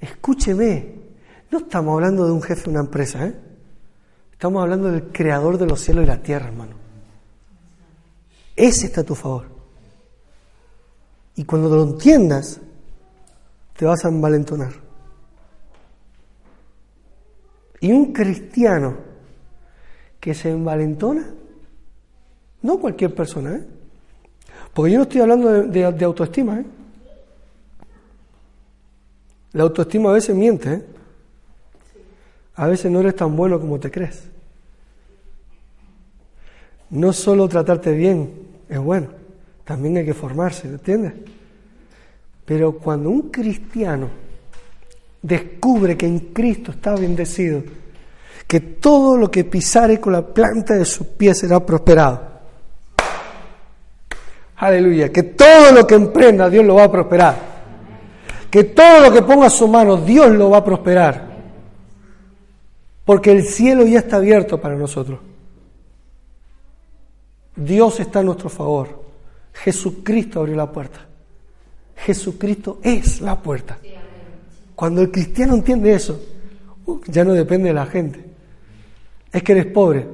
escúcheme, no estamos hablando de un jefe de una empresa, ¿eh? estamos hablando del creador de los cielos y la tierra, hermano. Ese está a tu favor. Y cuando lo entiendas, te vas a envalentonar. Y un cristiano que se envalentona, no cualquier persona, ¿eh? porque yo no estoy hablando de, autoestima. ¿eh? La autoestima a veces miente, ¿eh? a veces no eres tan bueno como te crees. No solo tratarte bien es bueno, también hay que formarse, ¿entiendes? Pero cuando un cristiano descubre que en Cristo está bendecido, que todo lo que pisare con la planta de sus pies será prosperado. Aleluya, que todo lo que emprenda Dios lo va a prosperar. Que todo lo que ponga su mano Dios lo va a prosperar. Porque el cielo ya está abierto para nosotros. Dios está a nuestro favor. Jesucristo abrió la puerta. Jesucristo es la puerta. Cuando el cristiano entiende eso, uh, ya no depende de la gente. Es que eres pobre.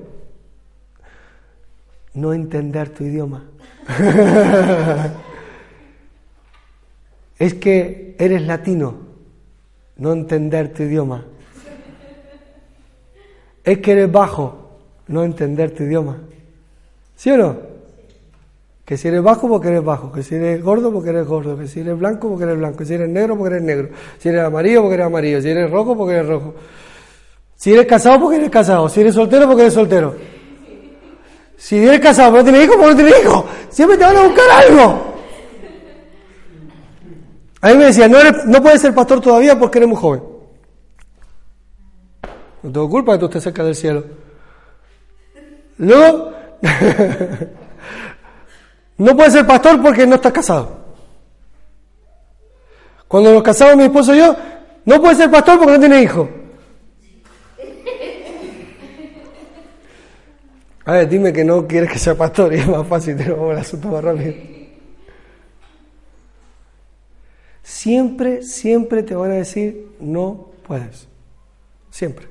No entender tu idioma. [LAUGHS] es que eres latino. No entender tu idioma. Es que eres bajo. No entender tu idioma. ¿Sí o no? Que si eres bajo porque eres bajo, que si eres gordo porque eres gordo, que si eres blanco porque eres blanco, que si eres negro porque eres negro, si eres amarillo porque eres amarillo, si eres rojo porque eres rojo, si eres casado porque eres casado, si eres soltero porque eres soltero. Si eres casado pero no tienes hijo porque no tienes hijo, siempre te van a buscar algo. A mí me decían, no, no puedes ser pastor todavía porque eres muy joven. No tengo culpa que tú estés cerca del cielo. Luego, No [LAUGHS] puede ser pastor porque no está casado. Cuando nos casamos mi esposo y yo, no puede ser pastor porque no tiene hijo. A ver, dime que no quieres que sea pastor y es más fácil, tenemos el asunto más. Siempre, siempre te van a decir, no puedes. Siempre.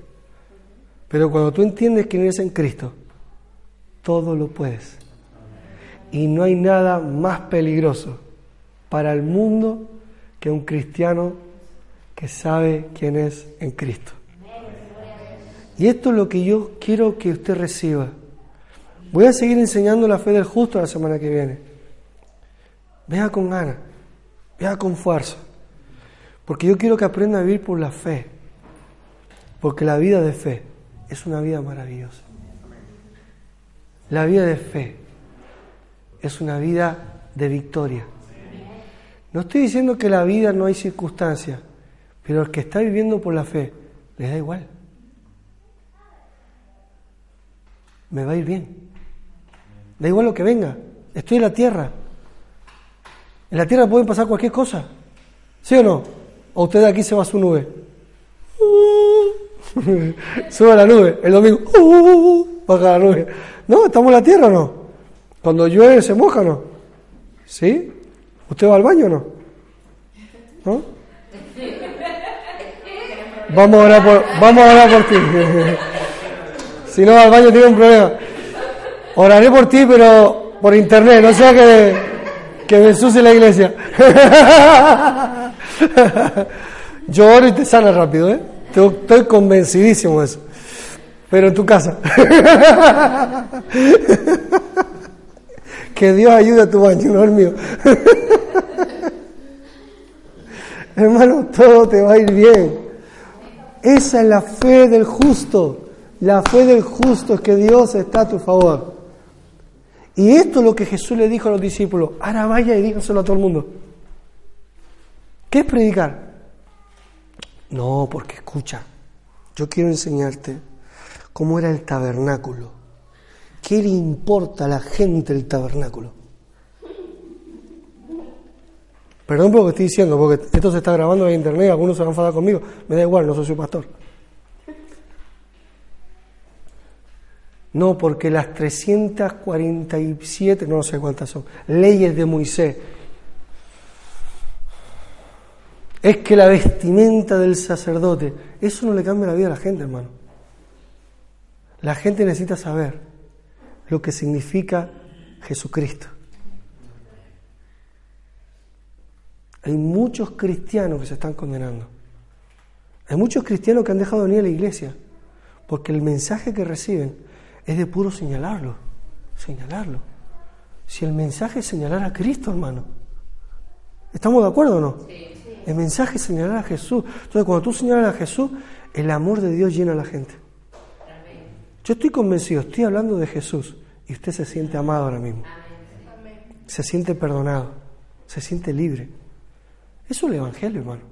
Pero cuando tú entiendes quién eres en Cristo, todo lo puedes. Y no hay nada más peligroso para el mundo que un cristiano que sabe quién es en Cristo. Y esto es lo que yo quiero que usted reciba. Voy a seguir enseñando la fe del justo la semana que viene. Vea con ganas, vea con fuerza. Porque yo quiero que aprenda a vivir por la fe. Porque la vida de fe es una vida maravillosa. La vida de fe es una vida de victoria. No estoy diciendo que la vida no hay circunstancias, pero el que está viviendo por la fe, le da igual. me va a ir bien. Da igual lo que venga. Estoy en la tierra. En la tierra pueden pasar cualquier cosa. ¿Sí o no? O usted de aquí se va a su nube. [LAUGHS] Sube a la nube. El domingo. [LAUGHS] baja la nube. No, estamos en la tierra o no. Cuando llueve se moja o no. ¿Sí? ¿Usted va al baño o no? ¿No? Vamos a orar por, vamos a orar por ti. [LAUGHS] si no va al baño tiene un problema. Oraré por ti, pero por internet, no sea que, que me ensucie la iglesia. [LAUGHS] Yo oro y te sana rápido, ¿eh? Estoy convencidísimo de eso. Pero en tu casa. [LAUGHS] que Dios ayude a tu baño, no el mío. [LAUGHS] Hermano, todo te va a ir bien. Esa es la fe del justo. La fe del justo es que Dios está a tu favor. Y esto es lo que Jesús le dijo a los discípulos. Ahora vaya y díganselo a todo el mundo. ¿Qué es predicar? No, porque escucha, yo quiero enseñarte cómo era el tabernáculo. ¿Qué le importa a la gente el tabernáculo? Perdón por lo que estoy diciendo, porque esto se está grabando en internet, algunos se van a enfadar conmigo. Me da igual, no soy su pastor. No, porque las 347, no sé cuántas son, leyes de Moisés, es que la vestimenta del sacerdote, eso no le cambia la vida a la gente, hermano. La gente necesita saber lo que significa Jesucristo. Hay muchos cristianos que se están condenando. Hay muchos cristianos que han dejado de venir a la iglesia porque el mensaje que reciben es de puro señalarlo, señalarlo. Si el mensaje es señalar a Cristo, hermano, ¿estamos de acuerdo o no? El mensaje es señalar a Jesús. Entonces, cuando tú señalas a Jesús, el amor de Dios llena a la gente. Yo estoy convencido, estoy hablando de Jesús y usted se siente amado ahora mismo. Se siente perdonado, se siente libre. Eso es el Evangelio, hermano.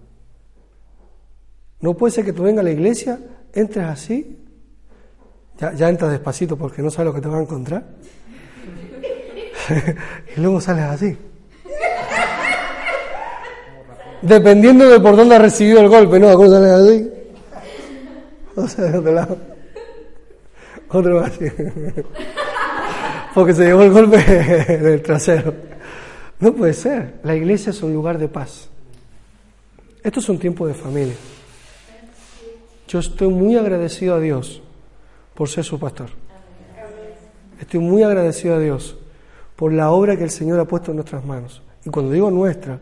No puede ser que tú vengas a la iglesia, entres así, ya, ya entras despacito porque no sabes lo que te va a encontrar, [LAUGHS] y luego sales así. Dependiendo de por dónde ha recibido el golpe, ¿no? ¿Cómo sales así? O sea, de otro lado. Otro así. Porque se llevó el golpe [LAUGHS] del trasero. No puede ser. La iglesia es un lugar de paz. Esto es un tiempo de familia. Yo estoy muy agradecido a Dios por ser su pastor. Estoy muy agradecido a Dios por la obra que el Señor ha puesto en nuestras manos. Y cuando digo nuestra,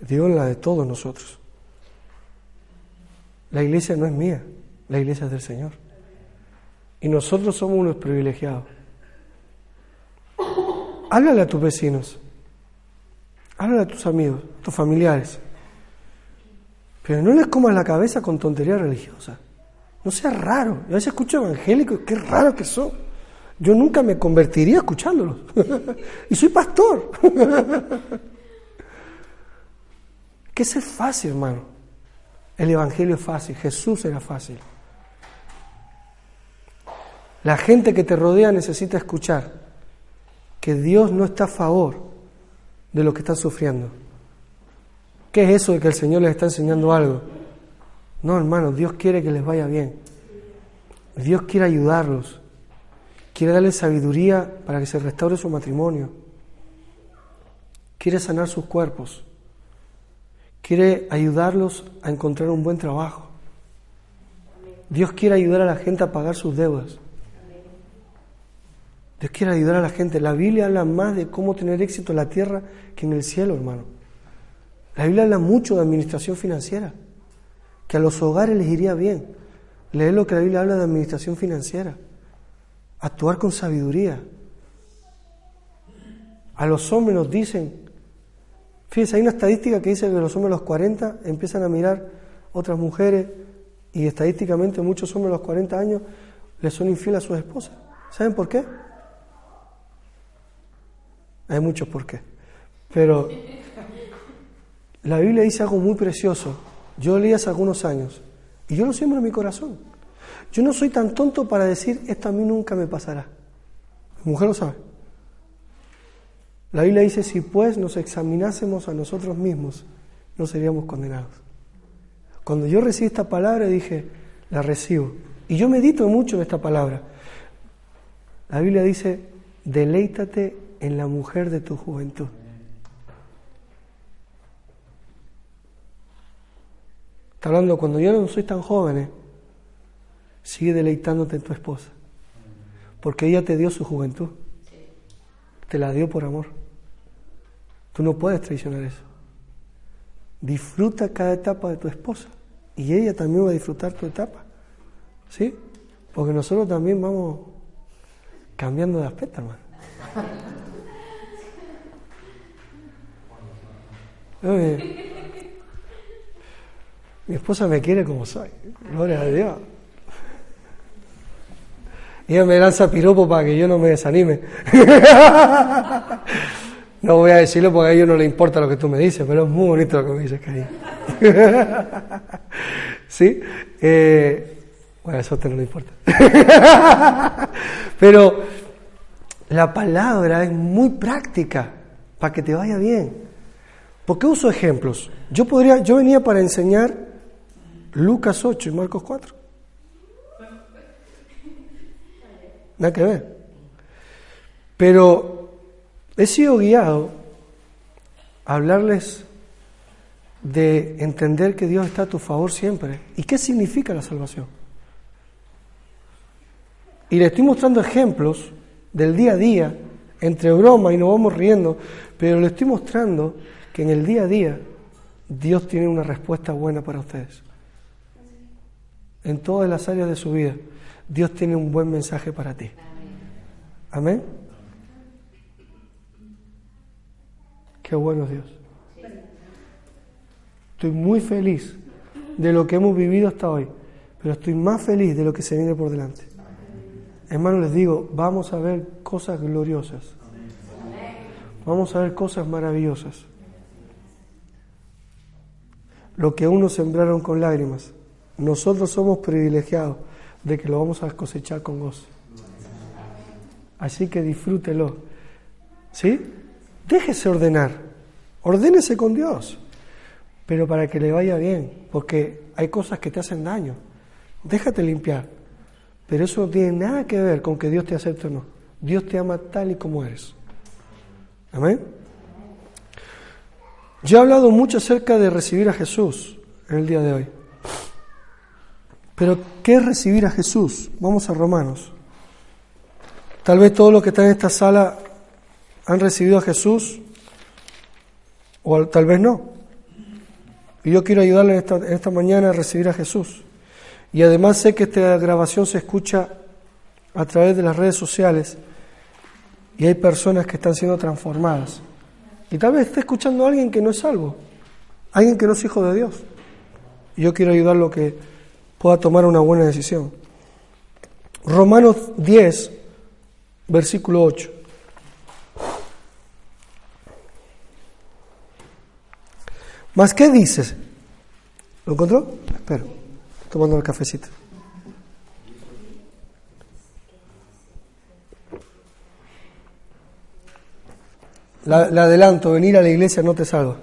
digo la de todos nosotros. La iglesia no es mía, la iglesia es del Señor. Y nosotros somos unos privilegiados. Háblale a tus vecinos, háblale a tus amigos, a tus familiares. Pero no les comas la cabeza con tontería religiosa. No sea raro. Yo a veces escucho evangélicos, qué raro que son. Yo nunca me convertiría escuchándolos. [LAUGHS] y soy pastor. [LAUGHS] que es fácil, hermano. El evangelio es fácil. Jesús era fácil. La gente que te rodea necesita escuchar que Dios no está a favor de lo que están sufriendo. ¿Qué es eso de que el Señor les está enseñando algo? No, hermano, Dios quiere que les vaya bien. Dios quiere ayudarlos. Quiere darles sabiduría para que se restaure su matrimonio. Quiere sanar sus cuerpos. Quiere ayudarlos a encontrar un buen trabajo. Dios quiere ayudar a la gente a pagar sus deudas. Dios quiere ayudar a la gente. La Biblia habla más de cómo tener éxito en la tierra que en el cielo, hermano. La Biblia habla mucho de administración financiera, que a los hogares les iría bien. Leer lo que la Biblia habla de administración financiera, actuar con sabiduría. A los hombres nos dicen, fíjense, hay una estadística que dice que los hombres a los 40 empiezan a mirar otras mujeres y estadísticamente muchos hombres a los 40 años les son infieles a sus esposas. ¿Saben por qué? Hay muchos por qué. Pero la Biblia dice algo muy precioso. Yo leí hace algunos años y yo lo siembro en mi corazón. Yo no soy tan tonto para decir, esto a mí nunca me pasará. Mi mujer lo sabe. La Biblia dice, si pues nos examinásemos a nosotros mismos, no seríamos condenados. Cuando yo recibí esta palabra dije, la recibo. Y yo medito mucho en esta palabra. La Biblia dice, deleítate en la mujer de tu juventud. Está hablando, cuando yo no soy tan joven, ¿eh? sigue deleitándote en tu esposa. Porque ella te dio su juventud. Te la dio por amor. Tú no puedes traicionar eso. Disfruta cada etapa de tu esposa. Y ella también va a disfrutar tu etapa. ¿Sí? Porque nosotros también vamos cambiando de aspecto, hermano. [LAUGHS] mi esposa me quiere como soy. Gloria a Dios. Ella me lanza piropo para que yo no me desanime. [LAUGHS] No voy a decirlo porque a ellos no le importa lo que tú me dices, pero es muy bonito lo que me dices, cariño. [LAUGHS] ¿Sí? Eh, bueno, eso te no le importa. [LAUGHS] pero la palabra es muy práctica para que te vaya bien. ¿Por qué uso ejemplos? Yo podría, yo venía para enseñar Lucas 8 y Marcos 4. Nada que ver. Pero he sido guiado a hablarles de entender que Dios está a tu favor siempre. ¿Y qué significa la salvación? Y le estoy mostrando ejemplos del día a día, entre broma y nos vamos riendo, pero le estoy mostrando que en el día a día Dios tiene una respuesta buena para ustedes. En todas las áreas de su vida, Dios tiene un buen mensaje para ti. Amén. Qué bueno Dios. Estoy muy feliz de lo que hemos vivido hasta hoy, pero estoy más feliz de lo que se viene por delante. Hermanos, les digo, vamos a ver cosas gloriosas. Vamos a ver cosas maravillosas. Lo que unos sembraron con lágrimas, nosotros somos privilegiados de que lo vamos a cosechar con gozo. Así que disfrútelo. ¿Sí? Déjese ordenar, ordénese con Dios, pero para que le vaya bien, porque hay cosas que te hacen daño. Déjate limpiar, pero eso no tiene nada que ver con que Dios te acepte o no. Dios te ama tal y como eres. Amén. Yo he hablado mucho acerca de recibir a Jesús en el día de hoy. Pero, ¿qué es recibir a Jesús? Vamos a Romanos. Tal vez todos los que están en esta sala han recibido a Jesús o tal vez no. Y yo quiero ayudarles esta, esta mañana a recibir a Jesús. Y además sé que esta grabación se escucha a través de las redes sociales y hay personas que están siendo transformadas. Y tal vez esté escuchando a alguien que no es salvo, alguien que no es hijo de Dios. Y yo quiero ayudarlo que pueda tomar una buena decisión. Romanos 10, versículo 8. ¿Más qué dices? ¿Lo encontró? Espero, tomando el cafecito. Le adelanto, venir a la iglesia no te salva.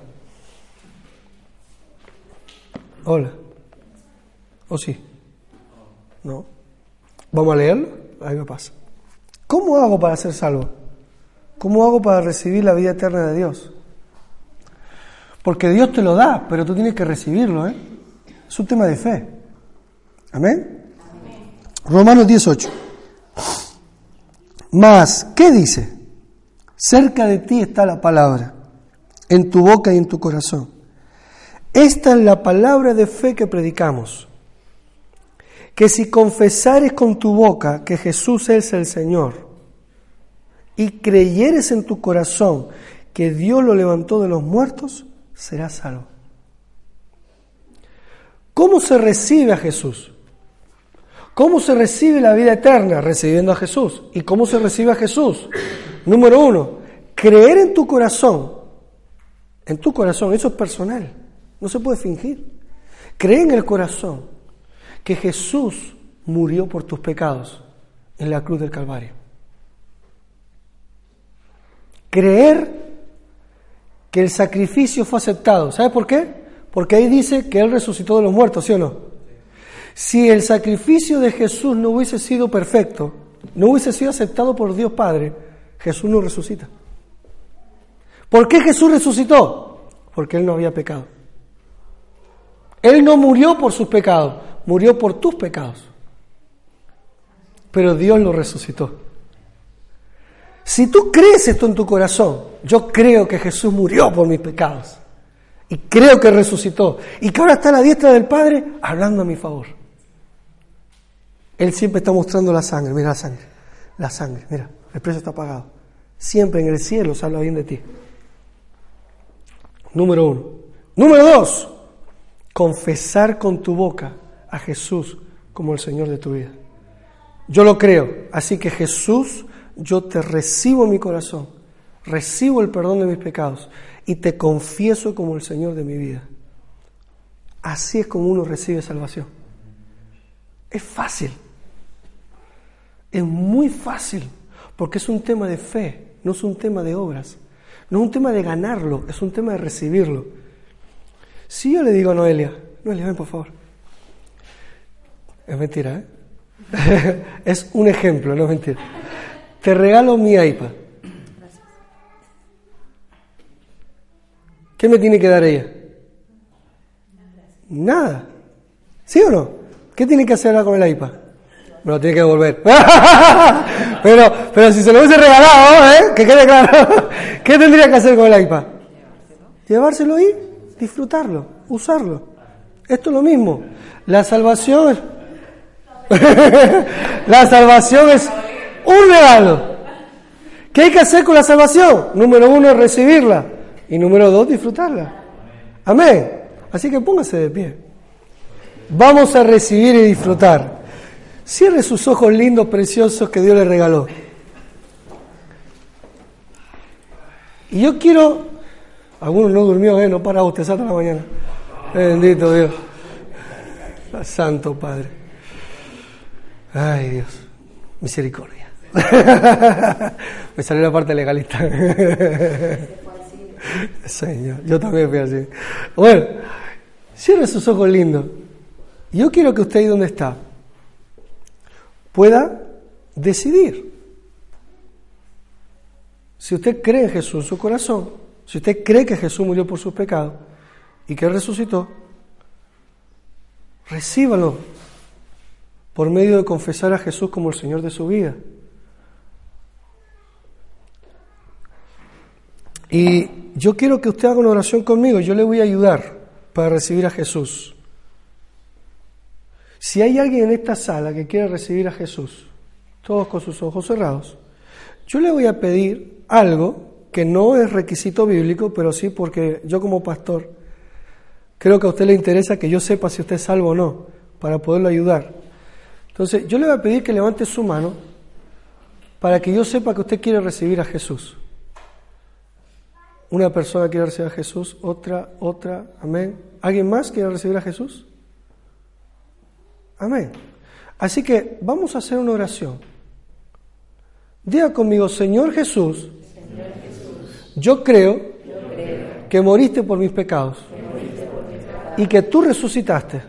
Hola. ¿O sí? ¿No? ¿Vamos a leerlo? Ahí me pasa. ¿Cómo hago para ser salvo? ¿Cómo hago para recibir la vida eterna de Dios? Porque Dios te lo da, pero tú tienes que recibirlo, ¿eh? Es un tema de fe. Amén. Romanos 18. Más, ¿qué dice? Cerca de ti está la palabra, en tu boca y en tu corazón. Esta es la palabra de fe que predicamos. Que si confesares con tu boca que Jesús es el Señor y creyeres en tu corazón que Dios lo levantó de los muertos, será salvo. ¿Cómo se recibe a Jesús? ¿Cómo se recibe la vida eterna? Recibiendo a Jesús. ¿Y cómo se recibe a Jesús? Número uno, creer en tu corazón. En tu corazón, eso es personal. No se puede fingir. Cree en el corazón que Jesús murió por tus pecados en la cruz del Calvario. Creer que el sacrificio fue aceptado. ¿Sabe por qué? Porque ahí dice que Él resucitó de los muertos, ¿sí o no? Si el sacrificio de Jesús no hubiese sido perfecto, no hubiese sido aceptado por Dios Padre, Jesús no resucita. ¿Por qué Jesús resucitó? Porque Él no había pecado. Él no murió por sus pecados, murió por tus pecados. Pero Dios lo resucitó. Si tú crees esto en tu corazón, yo creo que Jesús murió por mis pecados. Y creo que resucitó. Y que ahora está a la diestra del Padre hablando a mi favor. Él siempre está mostrando la sangre. Mira la sangre. La sangre. Mira, el precio está pagado. Siempre en el cielo se habla bien de ti. Número uno. Número dos. Confesar con tu boca a Jesús como el Señor de tu vida. Yo lo creo. Así que Jesús yo te recibo en mi corazón, recibo el perdón de mis pecados y te confieso como el Señor de mi vida. Así es como uno recibe salvación. Es fácil. Es muy fácil, porque es un tema de fe, no es un tema de obras. No es un tema de ganarlo, es un tema de recibirlo. Si yo le digo a Noelia, Noelia, ven por favor. Es mentira, ¿eh? [LAUGHS] es un ejemplo, no es mentira. Te regalo mi iPad. ¿Qué me tiene que dar ella? Nada. ¿Sí o no? ¿Qué tiene que hacer ahora con el iPad? Me lo tiene que devolver. [LAUGHS] pero, pero si se lo hubiese regalado, ¿eh? Que quede claro. [LAUGHS] ¿Qué tendría que hacer con el iPad? Llevárselo y disfrutarlo, usarlo. Esto es lo mismo. La salvación. [LAUGHS] la salvación es un regalo. ¿Qué hay que hacer con la salvación? Número uno, recibirla. Y número dos, disfrutarla. Amén. Así que póngase de pie. Vamos a recibir y disfrutar. Cierre sus ojos lindos, preciosos que Dios le regaló. Y yo quiero. Algunos no durmió, ¿eh? No para usted, hasta la mañana. Bendito Dios. Santo Padre. Ay Dios. Misericordia. [LAUGHS] Me salió la parte legalista. [LAUGHS] Señor, yo también fui así. Bueno, cierre sus ojos lindos. Yo quiero que usted ahí donde está pueda decidir. Si usted cree en Jesús en su corazón, si usted cree que Jesús murió por sus pecados y que resucitó, recíbalo por medio de confesar a Jesús como el Señor de su vida. Y yo quiero que usted haga una oración conmigo, yo le voy a ayudar para recibir a Jesús. Si hay alguien en esta sala que quiere recibir a Jesús, todos con sus ojos cerrados, yo le voy a pedir algo que no es requisito bíblico, pero sí porque yo como pastor creo que a usted le interesa que yo sepa si usted es salvo o no, para poderlo ayudar. Entonces, yo le voy a pedir que levante su mano para que yo sepa que usted quiere recibir a Jesús. Una persona quiere recibir a Jesús, otra, otra, amén. ¿Alguien más quiere recibir a Jesús? Amén. Así que vamos a hacer una oración. Diga conmigo, Señor Jesús, yo, creo que moriste por mis pecados y que tú resucitaste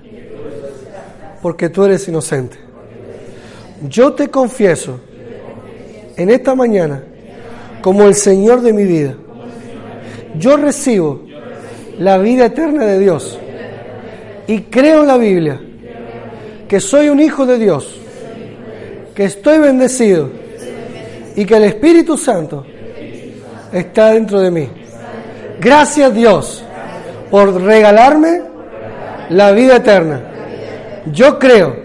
porque tú eres inocente. Yo te confieso en esta mañana como el Señor de mi vida yo recibo la vida eterna de Dios y creo en la Biblia que soy un hijo de Dios, que estoy bendecido y que el Espíritu Santo está dentro de mí. Gracias Dios por regalarme la vida eterna. Yo creo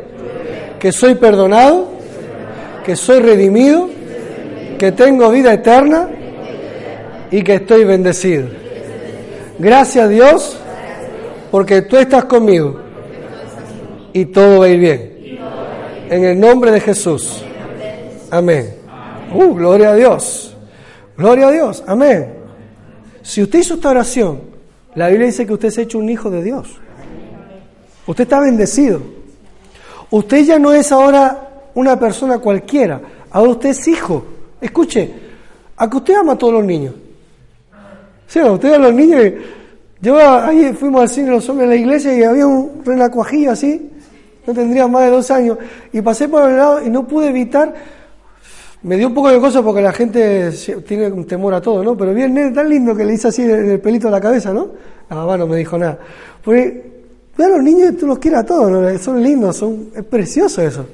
que soy perdonado, que soy redimido, que tengo vida eterna y que estoy bendecido. Gracias Dios porque tú estás conmigo y todo va a ir bien. En el nombre de Jesús. Amén. Uh, gloria a Dios. Gloria a Dios. Amén. Si usted hizo esta oración, la Biblia dice que usted se ha hecho un hijo de Dios. Usted está bendecido. Usted ya no es ahora una persona cualquiera, ahora usted es hijo. Escuche, a que usted ama a todos los niños. Sí, a usted a los niños. Yo ahí fuimos al cine los hombres de la iglesia y había un renacuajillo así, no tendría más de dos años, y pasé por el lado y no pude evitar, me dio un poco de cosa porque la gente tiene un temor a todo, ¿no? Pero bien, tan lindo que le hice así el pelito de la cabeza, ¿no? La mamá no me dijo nada. Ve a los niños tú los quieres a todos, son lindos, son, es precioso eso.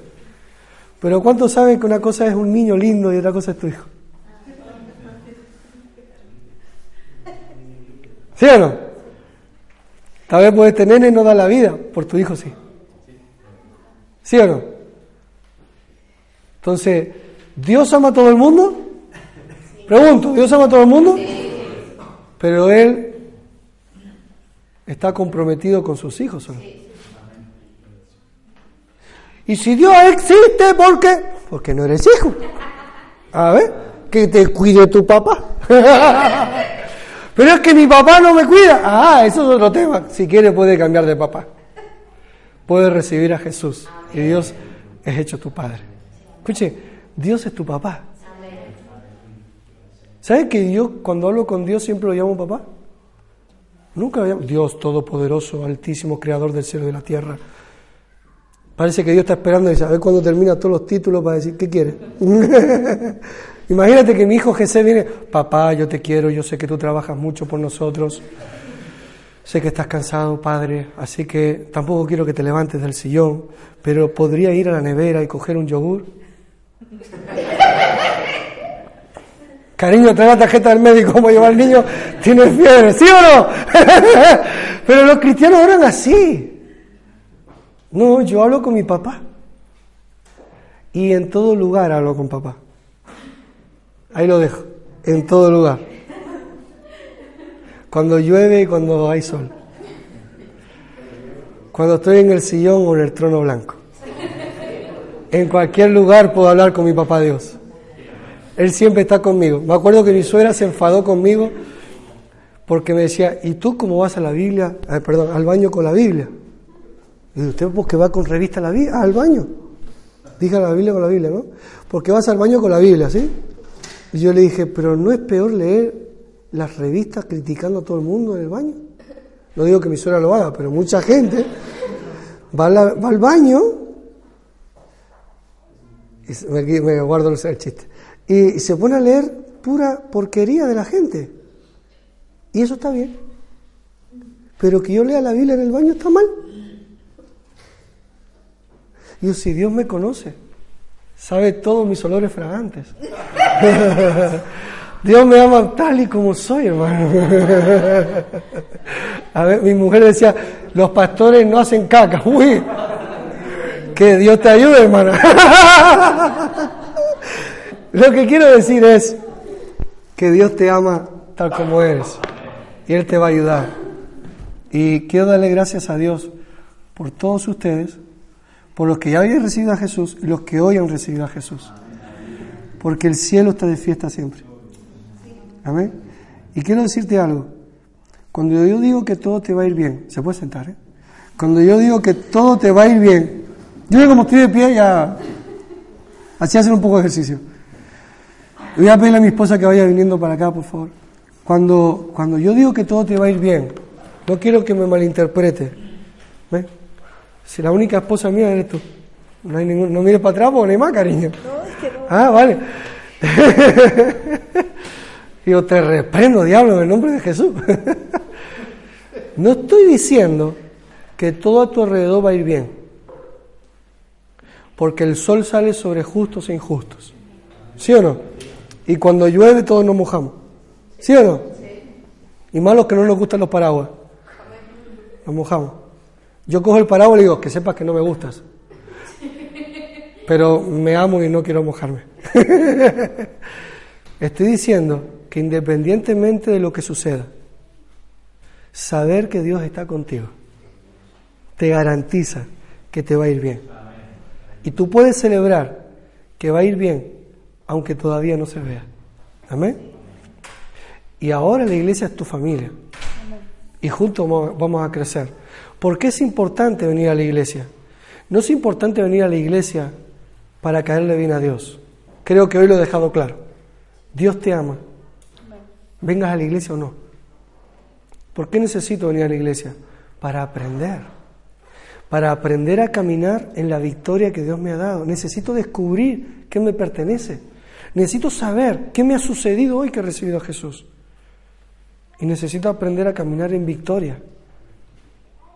Pero ¿cuántos saben que una cosa es un niño lindo y otra cosa es tu hijo? ¿Sí o no? Tal vez puedes tener nene no da la vida, por tu hijo sí. ¿Sí o no? Entonces, ¿Dios ama a todo el mundo? Pregunto, ¿Dios ama a todo el mundo? Pero Él está comprometido con sus hijos. Y si Dios existe, ¿por qué? Porque no eres hijo. A ver, que te cuide tu papá. [LAUGHS] Pero es que mi papá no me cuida. Ah, eso es otro tema. Si quiere puede cambiar de papá. Puede recibir a Jesús. Y Dios es hecho tu padre. Escuche, Dios es tu papá. ¿Sabes que yo cuando hablo con Dios siempre lo llamo papá? Nunca habíamos... Dios Todopoderoso, Altísimo, Creador del cielo y de la tierra. Parece que Dios está esperando y sabe cuándo termina todos los títulos para decir, ¿qué quiere? [LAUGHS] Imagínate que mi hijo Jesús viene, papá, yo te quiero, yo sé que tú trabajas mucho por nosotros, sé que estás cansado, padre, así que tampoco quiero que te levantes del sillón, pero podría ir a la nevera y coger un yogur. Cariño, trae la tarjeta del médico, como lleva el niño, tiene fiebre, ¿sí o no? [LAUGHS] Pero los cristianos oran así. No, yo hablo con mi papá. Y en todo lugar hablo con papá. Ahí lo dejo, en todo lugar. Cuando llueve y cuando hay sol. Cuando estoy en el sillón o en el trono blanco. En cualquier lugar puedo hablar con mi papá Dios. Él siempre está conmigo. Me acuerdo que mi suegra se enfadó conmigo porque me decía, ¿y tú cómo vas a la Biblia? Eh, perdón, al baño con la Biblia. Y usted porque va con revista la Biblia, al baño. Dije la Biblia con la Biblia, ¿no? Porque vas al baño con la Biblia, ¿sí? Y yo le dije, pero ¿no es peor leer las revistas criticando a todo el mundo en el baño? No digo que mi suegra lo haga, pero mucha gente va, al baño y me guardo el chiste y se pone a leer pura porquería de la gente. Y eso está bien. Pero que yo lea la Biblia en el baño está mal. Y si Dios me conoce, sabe todos mis olores fragantes. [LAUGHS] Dios me ama tal y como soy, hermano. [LAUGHS] A ver, mi mujer decía, los pastores no hacen caca. [LAUGHS] Uy, que Dios te ayude, hermana. Lo que quiero decir es que Dios te ama tal como eres y Él te va a ayudar. Y quiero darle gracias a Dios por todos ustedes, por los que ya habían recibido a Jesús y los que hoy han recibido a Jesús. Porque el cielo está de fiesta siempre. Amén. Y quiero decirte algo. Cuando yo digo que todo te va a ir bien, se puede sentar, ¿eh? Cuando yo digo que todo te va a ir bien, yo como estoy de pie ya, así hacen un poco de ejercicio. Voy a pedirle a mi esposa que vaya viniendo para acá, por favor. Cuando, cuando yo digo que todo te va a ir bien, no quiero que me malinterprete. ¿Ves? Si la única esposa mía eres tú. No, hay ningún, no mires para atrás porque no hay más, cariño. No, es que no. Ah, vale. [LAUGHS] Yo te reprendo, diablo, en el nombre de Jesús. [LAUGHS] no estoy diciendo que todo a tu alrededor va a ir bien. Porque el sol sale sobre justos e injustos. ¿Sí o no? Y cuando llueve todos nos mojamos. ¿Sí o no? Y más los que no nos gustan los paraguas. Nos mojamos. Yo cojo el paraguas y digo, que sepas que no me gustas. [LAUGHS] Pero me amo y no quiero mojarme. [LAUGHS] Estoy diciendo que independientemente de lo que suceda, saber que Dios está contigo te garantiza que te va a ir bien. Y tú puedes celebrar que va a ir bien aunque todavía no se vea. Amén. Y ahora la iglesia es tu familia. Y juntos vamos a crecer. ¿Por qué es importante venir a la iglesia? No es importante venir a la iglesia para caerle bien a Dios. Creo que hoy lo he dejado claro. Dios te ama. Vengas a la iglesia o no. ¿Por qué necesito venir a la iglesia? Para aprender. Para aprender a caminar en la victoria que Dios me ha dado. Necesito descubrir qué me pertenece. Necesito saber qué me ha sucedido hoy que he recibido a Jesús. Y necesito aprender a caminar en victoria.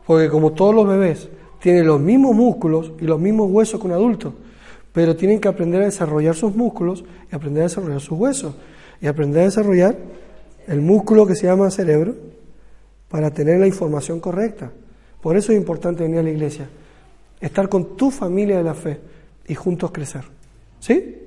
Porque como todos los bebés, tienen los mismos músculos y los mismos huesos que un adulto, pero tienen que aprender a desarrollar sus músculos y aprender a desarrollar sus huesos y aprender a desarrollar el músculo que se llama cerebro para tener la información correcta. Por eso es importante venir a la iglesia, estar con tu familia de la fe y juntos crecer. ¿Sí?